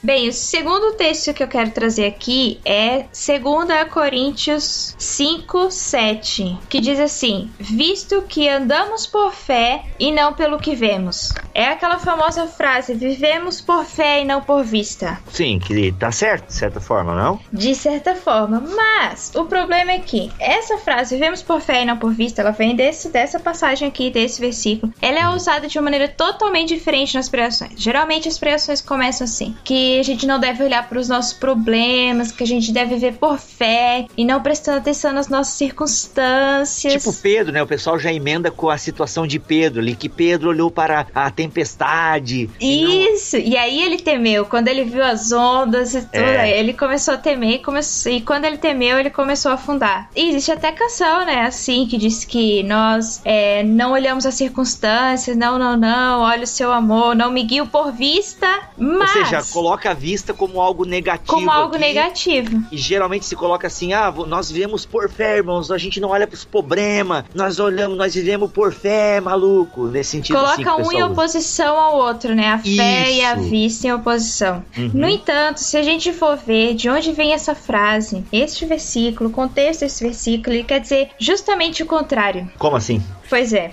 Bem, o segundo texto que eu quero trazer aqui é 2 Coríntios 5, 7, que diz assim: Visto que andamos por fé e não pelo que vemos. É aquela famosa frase: vivemos por fé e não por vista. Sim, que tá certo, de certa forma, não? De certa forma, mas o problema é que essa frase, vivemos por fé e não por vista, ela vem desse, dessa passagem aqui, desse versículo. Ela é usada de uma maneira totalmente diferente nas pregações. Geralmente as pregações começam assim: que a gente não deve olhar para os nossos problemas, que a gente deve viver por fé e não prestando atenção nas nossas circunstâncias. Tipo Pedro, né? O pessoal já emenda com a situação de Pedro ali, que Pedro olhou para a tempestade. e não- Isso, e aí ele temeu. Quando ele viu as ondas e tudo, É. ele começou a temer e, começou, e quando ele temeu, ele começou a afundar. E existe até canção, né? Assim, que diz que nós é, não olhamos as circunstâncias, não, não, não, olha o seu amor, não me guio por vista, mas Ou seja, coloca a vista como algo negativo. como algo aqui. negativo. E geralmente se coloca assim: ah, nós vivemos por fé, irmãos. A gente não olha pros problemas. Nós olhamos, nós vivemos por fé, maluco. Nesse sentido assim, Coloca o um em usa. oposição ao outro, né? A fé e a Isso. vista em oposição. Uhum. No entanto, se a gente for ver de onde vem essa frase, este versículo, o contexto desse versículo, ele quer dizer justamente o contrário. Como assim? Pois é.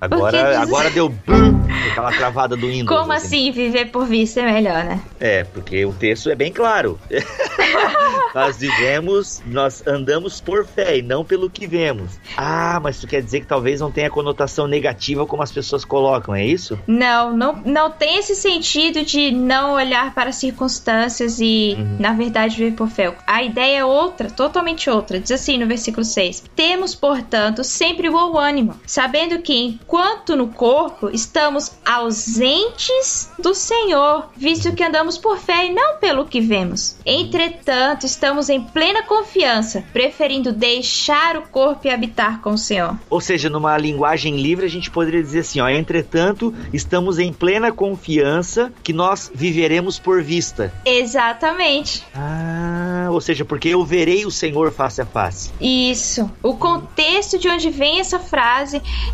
Agora, diz- agora deu bum, aquela travada do Windows. Como assim viver por vista é melhor, né? É, porque o texto é bem claro. *laughs* nós vivemos, nós andamos por fé e não pelo que vemos. Ah, mas isso quer dizer que talvez não tenha conotação negativa como as pessoas colocam, é isso? Não, não, não tem esse sentido de não olhar para as circunstâncias e, Uhum. na verdade, viver por fé. A ideia é outra, totalmente outra. Diz assim no versículo 6: Temos, portanto, sempre bom ânimo, sabendo que, enquanto no corpo, estamos ausentes do Senhor, visto que andamos por fé e não pelo que vemos. Entretanto, estamos em plena confiança, preferindo deixar o corpo e habitar com o Senhor. Ou seja, numa linguagem livre, a gente poderia dizer assim, ó, entretanto, estamos em plena confiança que nós viveremos por vista. Exatamente. Ah, ou seja, porque eu verei o Senhor face a face. Isso. O contexto de onde vem essa frase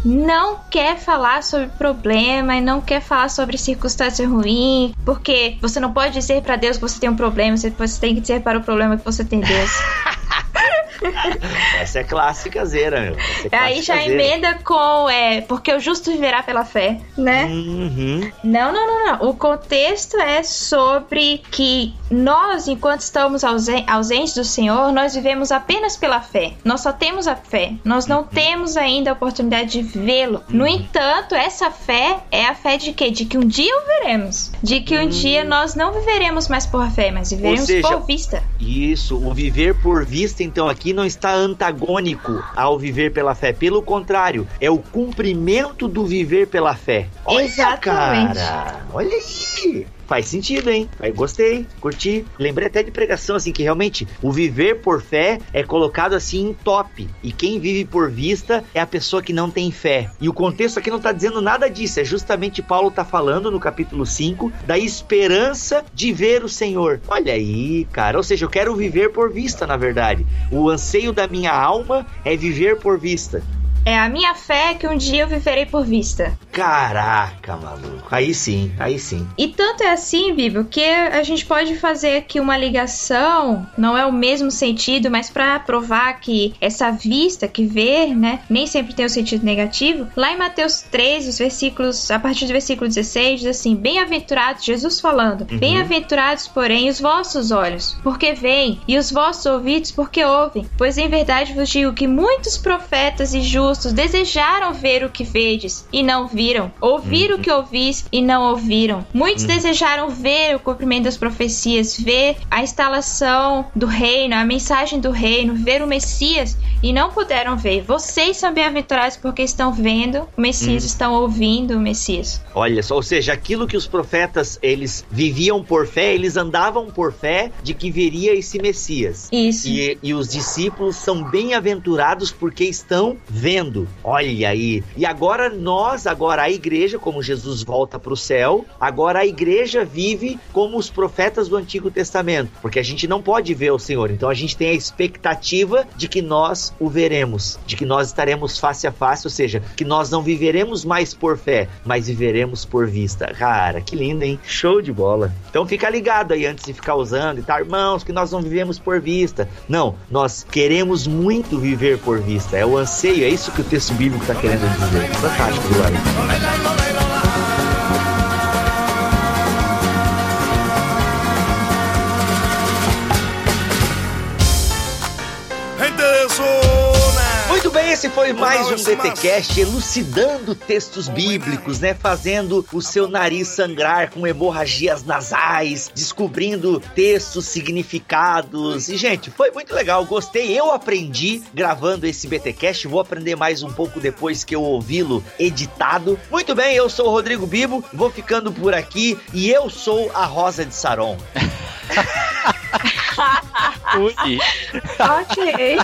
não quer falar sobre problema e não quer falar sobre circunstância ruim, porque você não pode dizer pra Deus que você tem um problema, você tem que dizer para o problema que você tem Deus. *laughs* *laughs* Essa é clássica zera, meu. É Aí já emenda com é, porque o justo viverá pela fé, né? Uhum. Não, não, não, não. O contexto é sobre que nós, enquanto estamos ausen- ausentes do Senhor, nós vivemos apenas pela fé. Nós só temos a fé. Nós não temos ainda a oportunidade de vê-lo. No entanto, essa fé é a fé de quê? De que um dia o veremos. De que um dia nós não viveremos mais por fé, mas viveremos seja, por vista. Isso, o viver por vista, então, aqui não está antagônico ao viver pela fé. Pelo contrário, é o cumprimento do viver pela fé. Olha, Exatamente. cara, olha aí. Faz sentido, hein? Aí gostei, curti. Lembrei até de pregação, assim, que realmente o viver por fé é colocado assim em top. E quem vive por vista é a pessoa que não tem fé. E o contexto aqui não tá dizendo nada disso. É justamente Paulo tá falando no capítulo 5 da esperança de ver o Senhor. Olha aí, cara. Ou seja, eu quero viver por vista, na verdade. O anseio da minha alma é viver por vista. É a minha fé que um dia eu viverei por vista. Caraca, maluco. Aí sim, aí sim. E tanto é assim, Bíblia, que a gente pode fazer aqui uma ligação, não é o mesmo sentido, mas para provar que essa vista, que ver, né, nem sempre tem o sentido negativo. Lá em Mateus 13, os versículos, a partir do versículo 16, diz assim: Bem-aventurados, Jesus falando, bem-aventurados, porém, os vossos olhos, porque veem, e os vossos ouvidos, porque ouvem. Pois em verdade vos digo que muitos profetas e justos desejaram ver o que vedes e não viram, ouvir o que ouvis e não ouviram. Muitos desejaram ver o cumprimento das profecias, ver a instalação do reino, a mensagem do reino, ver o Messias e não puderam ver. Vocês são bem-aventurados porque estão vendo o Messias, hum. estão ouvindo o Messias. Olha só, ou seja, aquilo que os profetas eles viviam por fé, eles andavam por fé de que viria esse Messias. Isso. E, e os discípulos são bem-aventurados porque estão vendo. Olha aí. E agora nós, agora a igreja, como Jesus volta para o céu, agora a igreja vive como os profetas do Antigo Testamento, porque a gente não pode ver o Senhor. Então a gente tem a expectativa de que nós o veremos, de que nós estaremos face a face, ou seja, que nós não viveremos mais por fé, mas viveremos por vista. Cara, que lindo, hein? Show de bola. Então fica ligado aí antes de ficar usando e tal, irmãos, que nós não vivemos por vista. Não, nós queremos muito viver por vista. É o anseio, é isso que o texto bíblico está querendo dizer. Fantástico, Glória. Esse foi mais um BTcast elucidando textos bíblicos, né? Fazendo o seu nariz sangrar com hemorragias nasais, descobrindo textos, significados. E, gente, foi muito legal. Gostei. Eu aprendi gravando esse BTcast. Vou aprender mais um pouco depois que eu ouvi-lo editado. Muito bem, eu sou o Rodrigo Bibo. Vou ficando por aqui. E eu sou a Rosa de Saron. *laughs* Ui. ok.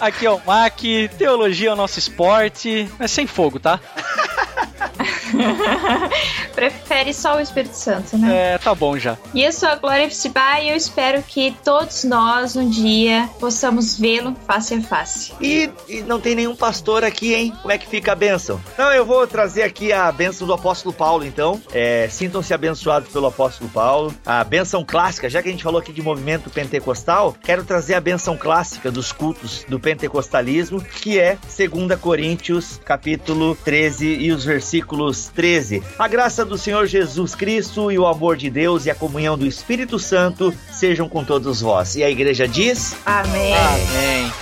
Aqui é o Mac, teologia é o nosso esporte, mas sem fogo, tá? *laughs* *laughs* Prefere só o Espírito Santo, né? É, tá bom já. E eu sou a Glória Fcibá e eu espero que todos nós um dia possamos vê-lo face a face. E, e, não tem nenhum pastor aqui, hein? Como é que fica a bênção? Não, eu vou trazer aqui a bênção do apóstolo Paulo, então. É, Sintam-se abençoados pelo apóstolo Paulo. A bênção clássica, já que a gente falou aqui de movimento pentecostal, quero trazer a bênção clássica dos cultos do pentecostalismo, que é 2 Coríntios, capítulo 13 e os versículos 13. A graça do Senhor Jesus Cristo e o amor de Deus e a comunhão do Espírito Santo sejam com todos vós. E a igreja diz: Amém. Amém.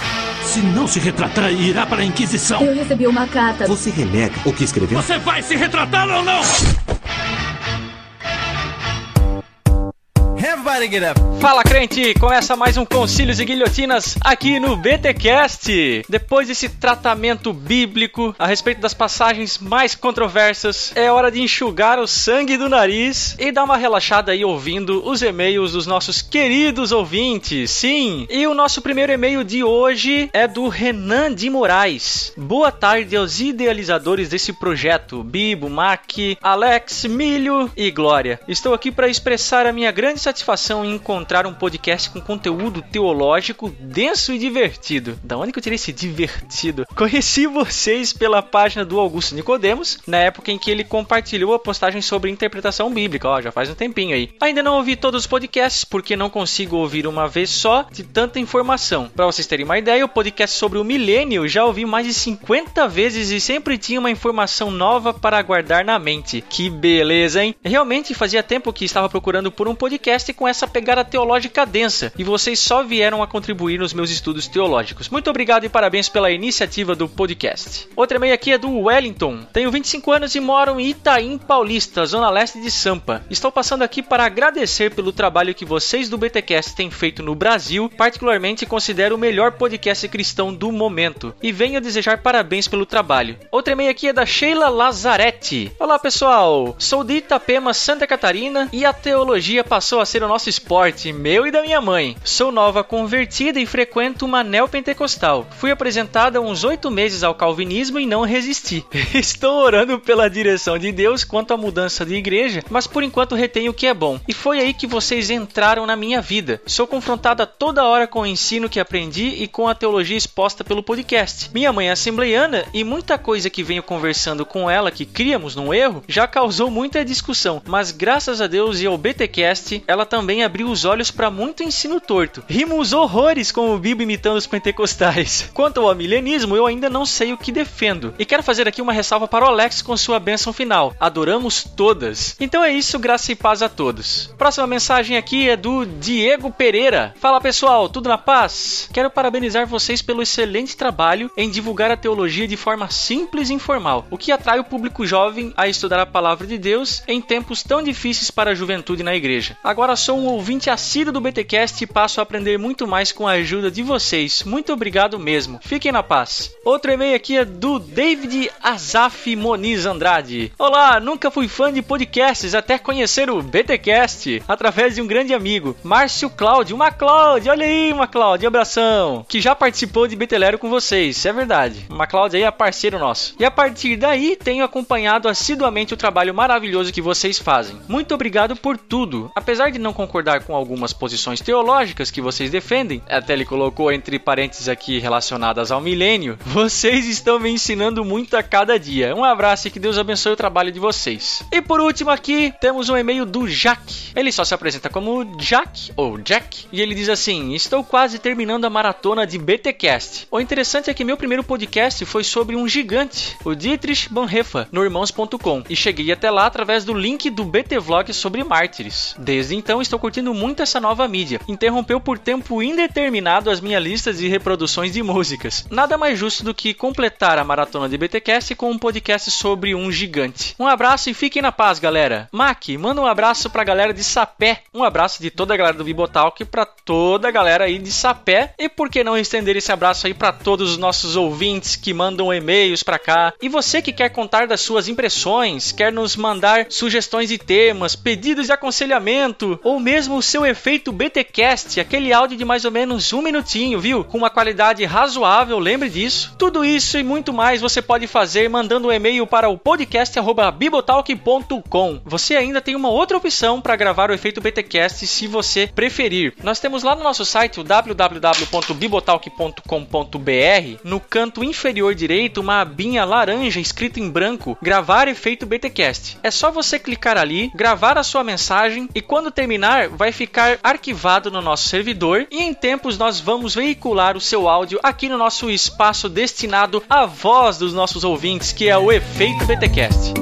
Se não se retratar, irá para a Inquisição. Eu recebi uma carta. Você renega o que escreveu? Você vai se retratar ou não? Everybody get up. Fala crente, começa mais um Concílios e Guilhotinas aqui no BTcast. Depois desse tratamento bíblico a respeito das passagens mais controversas, é hora de enxugar o sangue do nariz e dar uma relaxada aí ouvindo os e-mails dos nossos queridos ouvintes. Sim, e o nosso primeiro e-mail de hoje é do Renan de Moraes. Boa tarde aos idealizadores desse projeto, Bibo, Mac, Alex, Milho e Glória. Estou aqui para expressar a minha grande satisfação em encontrar um podcast com conteúdo teológico denso e divertido. Da onde que eu tirei esse divertido? Conheci vocês pela página do Augusto Nicodemos, na época em que ele compartilhou a postagem sobre interpretação bíblica, ó, já faz um tempinho aí. Ainda não ouvi todos os podcasts porque não consigo ouvir uma vez só de tanta informação. Para vocês terem uma ideia, o podcast sobre o milênio já ouvi mais de 50 vezes e sempre tinha uma informação nova para guardar na mente. Que beleza, hein? Realmente fazia tempo que estava procurando por um podcast com essa pegada teológica densa e vocês só vieram a contribuir nos meus estudos teológicos. Muito obrigado e parabéns pela iniciativa do podcast. Outra e-mail aqui é do Wellington. Tenho 25 anos e moro em Itaim Paulista, zona leste de Sampa. Estou passando aqui para agradecer pelo trabalho que vocês do BTcast têm feito no Brasil, particularmente considero o melhor podcast cristão do momento e venho desejar parabéns pelo trabalho. Outra e-mail aqui é da Sheila Lazzaretti. Olá pessoal, sou de Itapema, Santa Catarina e a teologia passou a ser o nosso esporte, meu e da minha mãe. Sou nova convertida e frequento uma neopentecostal. Fui apresentada há uns oito meses ao calvinismo e não resisti. *laughs* Estou orando pela direção de Deus quanto à mudança de igreja, mas por enquanto retenho o que é bom. E foi aí que vocês entraram na minha vida. Sou confrontada toda hora com o ensino que aprendi e com a teologia exposta pelo podcast. Minha mãe é assembleiana e muita coisa que venho conversando com ela que criamos num erro já causou muita discussão, mas graças a Deus e ao BTcast, ela ela também abriu os olhos para muito ensino torto. Rimos horrores com o Bibo imitando os pentecostais. *laughs* Quanto ao milenismo, eu ainda não sei o que defendo. E quero fazer aqui uma ressalva para o Alex com sua bênção final. Adoramos todas. Então é isso, graça e paz a todos. Próxima mensagem aqui é do Diego Pereira. Fala pessoal, tudo na paz? Quero parabenizar vocês pelo excelente trabalho em divulgar a teologia de forma simples e informal, o que atrai o público jovem a estudar a palavra de Deus em tempos tão difíceis para a juventude na igreja. Agora sou um ouvinte assíduo do BTcast e passo a aprender muito mais com a ajuda de vocês. Muito obrigado mesmo. Fiquem na paz. Outro e-mail aqui é do David Azaf Moniz Andrade. Olá, nunca fui fã de podcasts até conhecer o BTcast através de um grande amigo, Márcio Cláudio. Uma Cláudia, olha aí, uma Cláudia, abração. Que já participou de Betelero com vocês, é verdade. Uma Cláudia aí é parceiro nosso. E a partir daí tenho acompanhado assiduamente o trabalho maravilhoso que vocês fazem. Muito obrigado por tudo. Apesar de não concordar com algumas posições teológicas que vocês defendem, até ele colocou entre parênteses aqui relacionadas ao milênio, *laughs* vocês estão me ensinando muito a cada dia. Um abraço e que Deus abençoe o trabalho de vocês. E por último aqui, temos um e-mail do Jack. Ele só se apresenta como Jack ou Jack e ele diz assim: "Estou quase terminando a maratona de BTcast. O interessante é que meu primeiro podcast foi sobre um gigante, o Dietrich Bonhoeffer, no irmãos.com, e cheguei até lá através do link do BT Vlog sobre mártires. Desde então estou curtindo muito essa nova mídia. Interrompeu por tempo indeterminado as minhas listas de reproduções de músicas. Nada mais justo do que completar a maratona de BTcast com um podcast sobre um gigante. Um abraço e fiquem na paz, galera. Mac, manda um abraço pra galera de Sapé. Um abraço de toda a galera do Bibotalk pra toda a galera aí de Sapé. E por que não estender esse abraço aí para todos os nossos ouvintes que mandam e-mails para cá? E você que quer contar das suas impressões, quer nos mandar sugestões de temas, pedidos de aconselhamento, ou mesmo o seu efeito BTcast, aquele áudio de mais ou menos um minutinho, viu? Com uma qualidade razoável, lembre disso. Tudo isso e muito mais você pode fazer mandando um e-mail para o podcast@bibotalk.com. Você ainda tem uma outra opção para gravar o efeito BTcast se você preferir. Nós temos lá no nosso site o www.bibotalk.com.br, no canto inferior direito, uma abinha laranja escrito em branco, gravar efeito BTcast. É só você clicar ali, gravar a sua mensagem e quando terminar vai ficar arquivado no nosso servidor e em tempos nós vamos veicular o seu áudio aqui no nosso espaço destinado à voz dos nossos ouvintes, que é o efeito BTcast.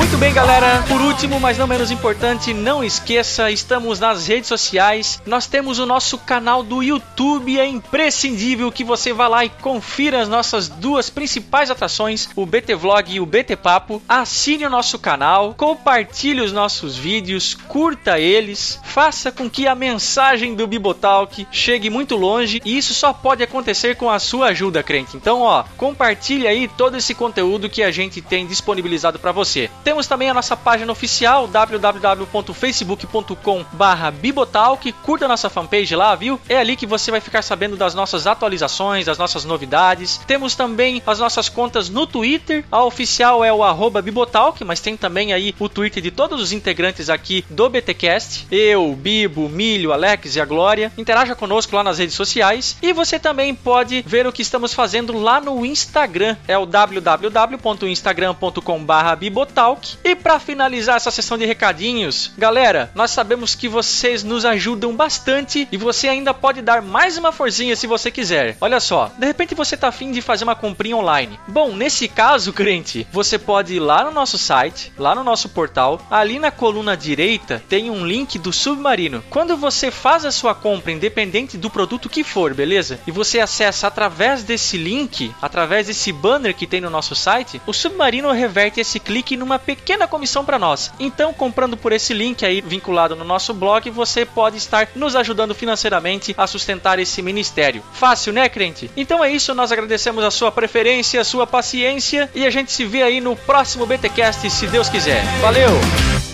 Muito bem, galera. Por último, mas não menos importante, não esqueça, estamos nas redes sociais. Nós temos o nosso canal do YouTube. É imprescindível que você vá lá e confira as nossas duas principais atrações, o BT Vlog e o BT Papo. Assine o nosso canal, compartilhe os nossos vídeos, curta eles, faça com que a mensagem do Bibotalk chegue muito longe e isso só pode acontecer com a sua ajuda, crente. Então, ó, compartilhe aí todo esse conteúdo que a gente tem disponibilizado para você. Temos também a nossa página oficial www.facebook.com/bibotalk. Curta a nossa fanpage lá, viu? É ali que você vai ficar sabendo das nossas atualizações, das nossas novidades. Temos também as nossas contas no Twitter. A oficial é o Bibotalk, mas tem também aí o Twitter de todos os integrantes aqui do BTcast. Eu, Bibo, Milho, Alex e a Glória. Interaja conosco lá nas redes sociais e você também pode ver o que estamos fazendo lá no Instagram. É o www.instagram.com/bibotalk e para finalizar essa sessão de recadinhos, galera, nós sabemos que vocês nos ajudam bastante e você ainda pode dar mais uma forcinha se você quiser. Olha só, de repente você tá afim de fazer uma comprinha online. Bom, nesse caso, *laughs* crente, você pode ir lá no nosso site, lá no nosso portal, ali na coluna direita tem um link do Submarino. Quando você faz a sua compra, independente do produto que for, beleza? E você acessa através desse link, através desse banner que tem no nosso site, o Submarino reverte esse clique numa pequena comissão para nós. Então, comprando por esse link aí vinculado no nosso blog, você pode estar nos ajudando financeiramente a sustentar esse ministério. Fácil, né, crente? Então é isso, nós agradecemos a sua preferência, a sua paciência e a gente se vê aí no próximo BTcast, se Deus quiser. Valeu!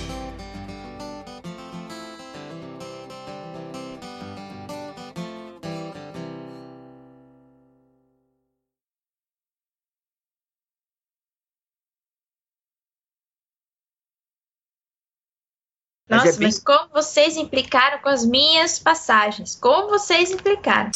Mas Nossa, é bem- mas como vocês implicaram com as minhas passagens? Como vocês implicaram?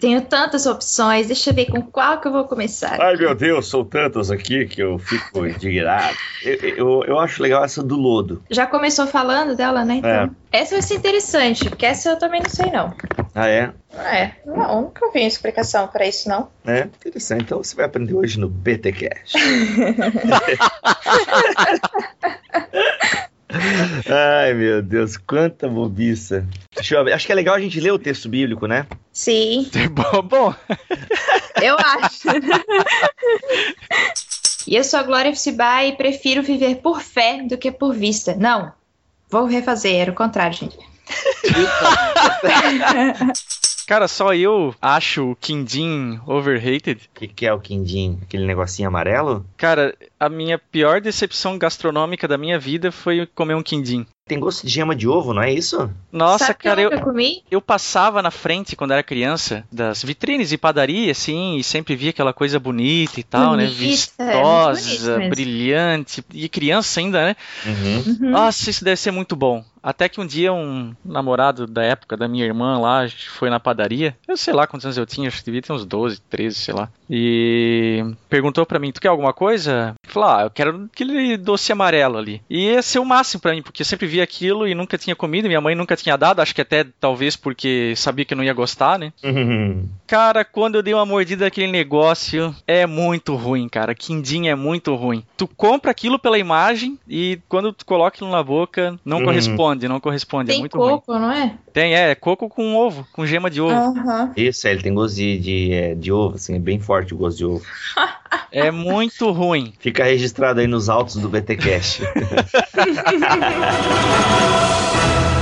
Tenho tantas opções, deixa eu ver com qual que eu vou começar. Ai meu Deus, são tantos aqui que eu fico indignado. Eu, eu, eu acho legal essa do lodo. Já começou falando dela, né? Então, É. essa vai ser interessante, porque essa eu também não sei, não. Ah, é? É, não, nunca vi explicação pra isso, não. É, interessante. Então você vai aprender hoje no BTCast. *laughs* *laughs* Ai, meu Deus, quanta bobiça. Deixa eu ver. Acho que é legal a gente ler o texto bíblico, né? Sim, Bom, bom, eu acho. E eu sou a Glória Fcibá e prefiro viver por fé do que por vista. Não, vou refazer, era o contrário, gente. *laughs* Cara, só eu acho o quindim overrated. O que, que é o quindim? Aquele negocinho amarelo? Cara, a minha pior decepção gastronômica da minha vida foi comer um quindim. Tem gosto de gema de ovo, não é isso? Nossa, Sabe cara, eu eu, comi? eu passava na frente quando era criança das vitrines de padaria, assim, e sempre via aquela coisa bonita e tal, né? Bonita, é bonito Vistosa, mesmo. brilhante. E criança ainda, né? Uhum. Uhum. Nossa, isso deve ser muito bom. Até que um dia um namorado da época da minha irmã lá foi na padaria. Eu sei lá quantos anos eu tinha, acho que devia ter uns 12, 13, sei lá. E perguntou pra mim: Tu quer alguma coisa? Eu falei: Ah, eu quero aquele doce amarelo ali. E ia ser o máximo pra mim, porque eu sempre via aquilo e nunca tinha comido. Minha mãe nunca tinha dado, acho que até talvez porque sabia que eu não ia gostar, né? Uhum. Cara, quando eu dei uma mordida naquele negócio, é muito ruim, cara. Quindim é muito ruim. Tu compra aquilo pela imagem e quando tu coloca aquilo na boca, não Uhum. Corresponde, não corresponde. é Tem muito ruim. coco, não é? Tem, é, coco com ovo, com gema de ovo. Aham. Isso, é, ele tem gosto de, de, é, de ovo, assim, é bem forte o gosto de ovo. *laughs* É muito ruim. Fica registrado aí nos autos do BTcast. *laughs*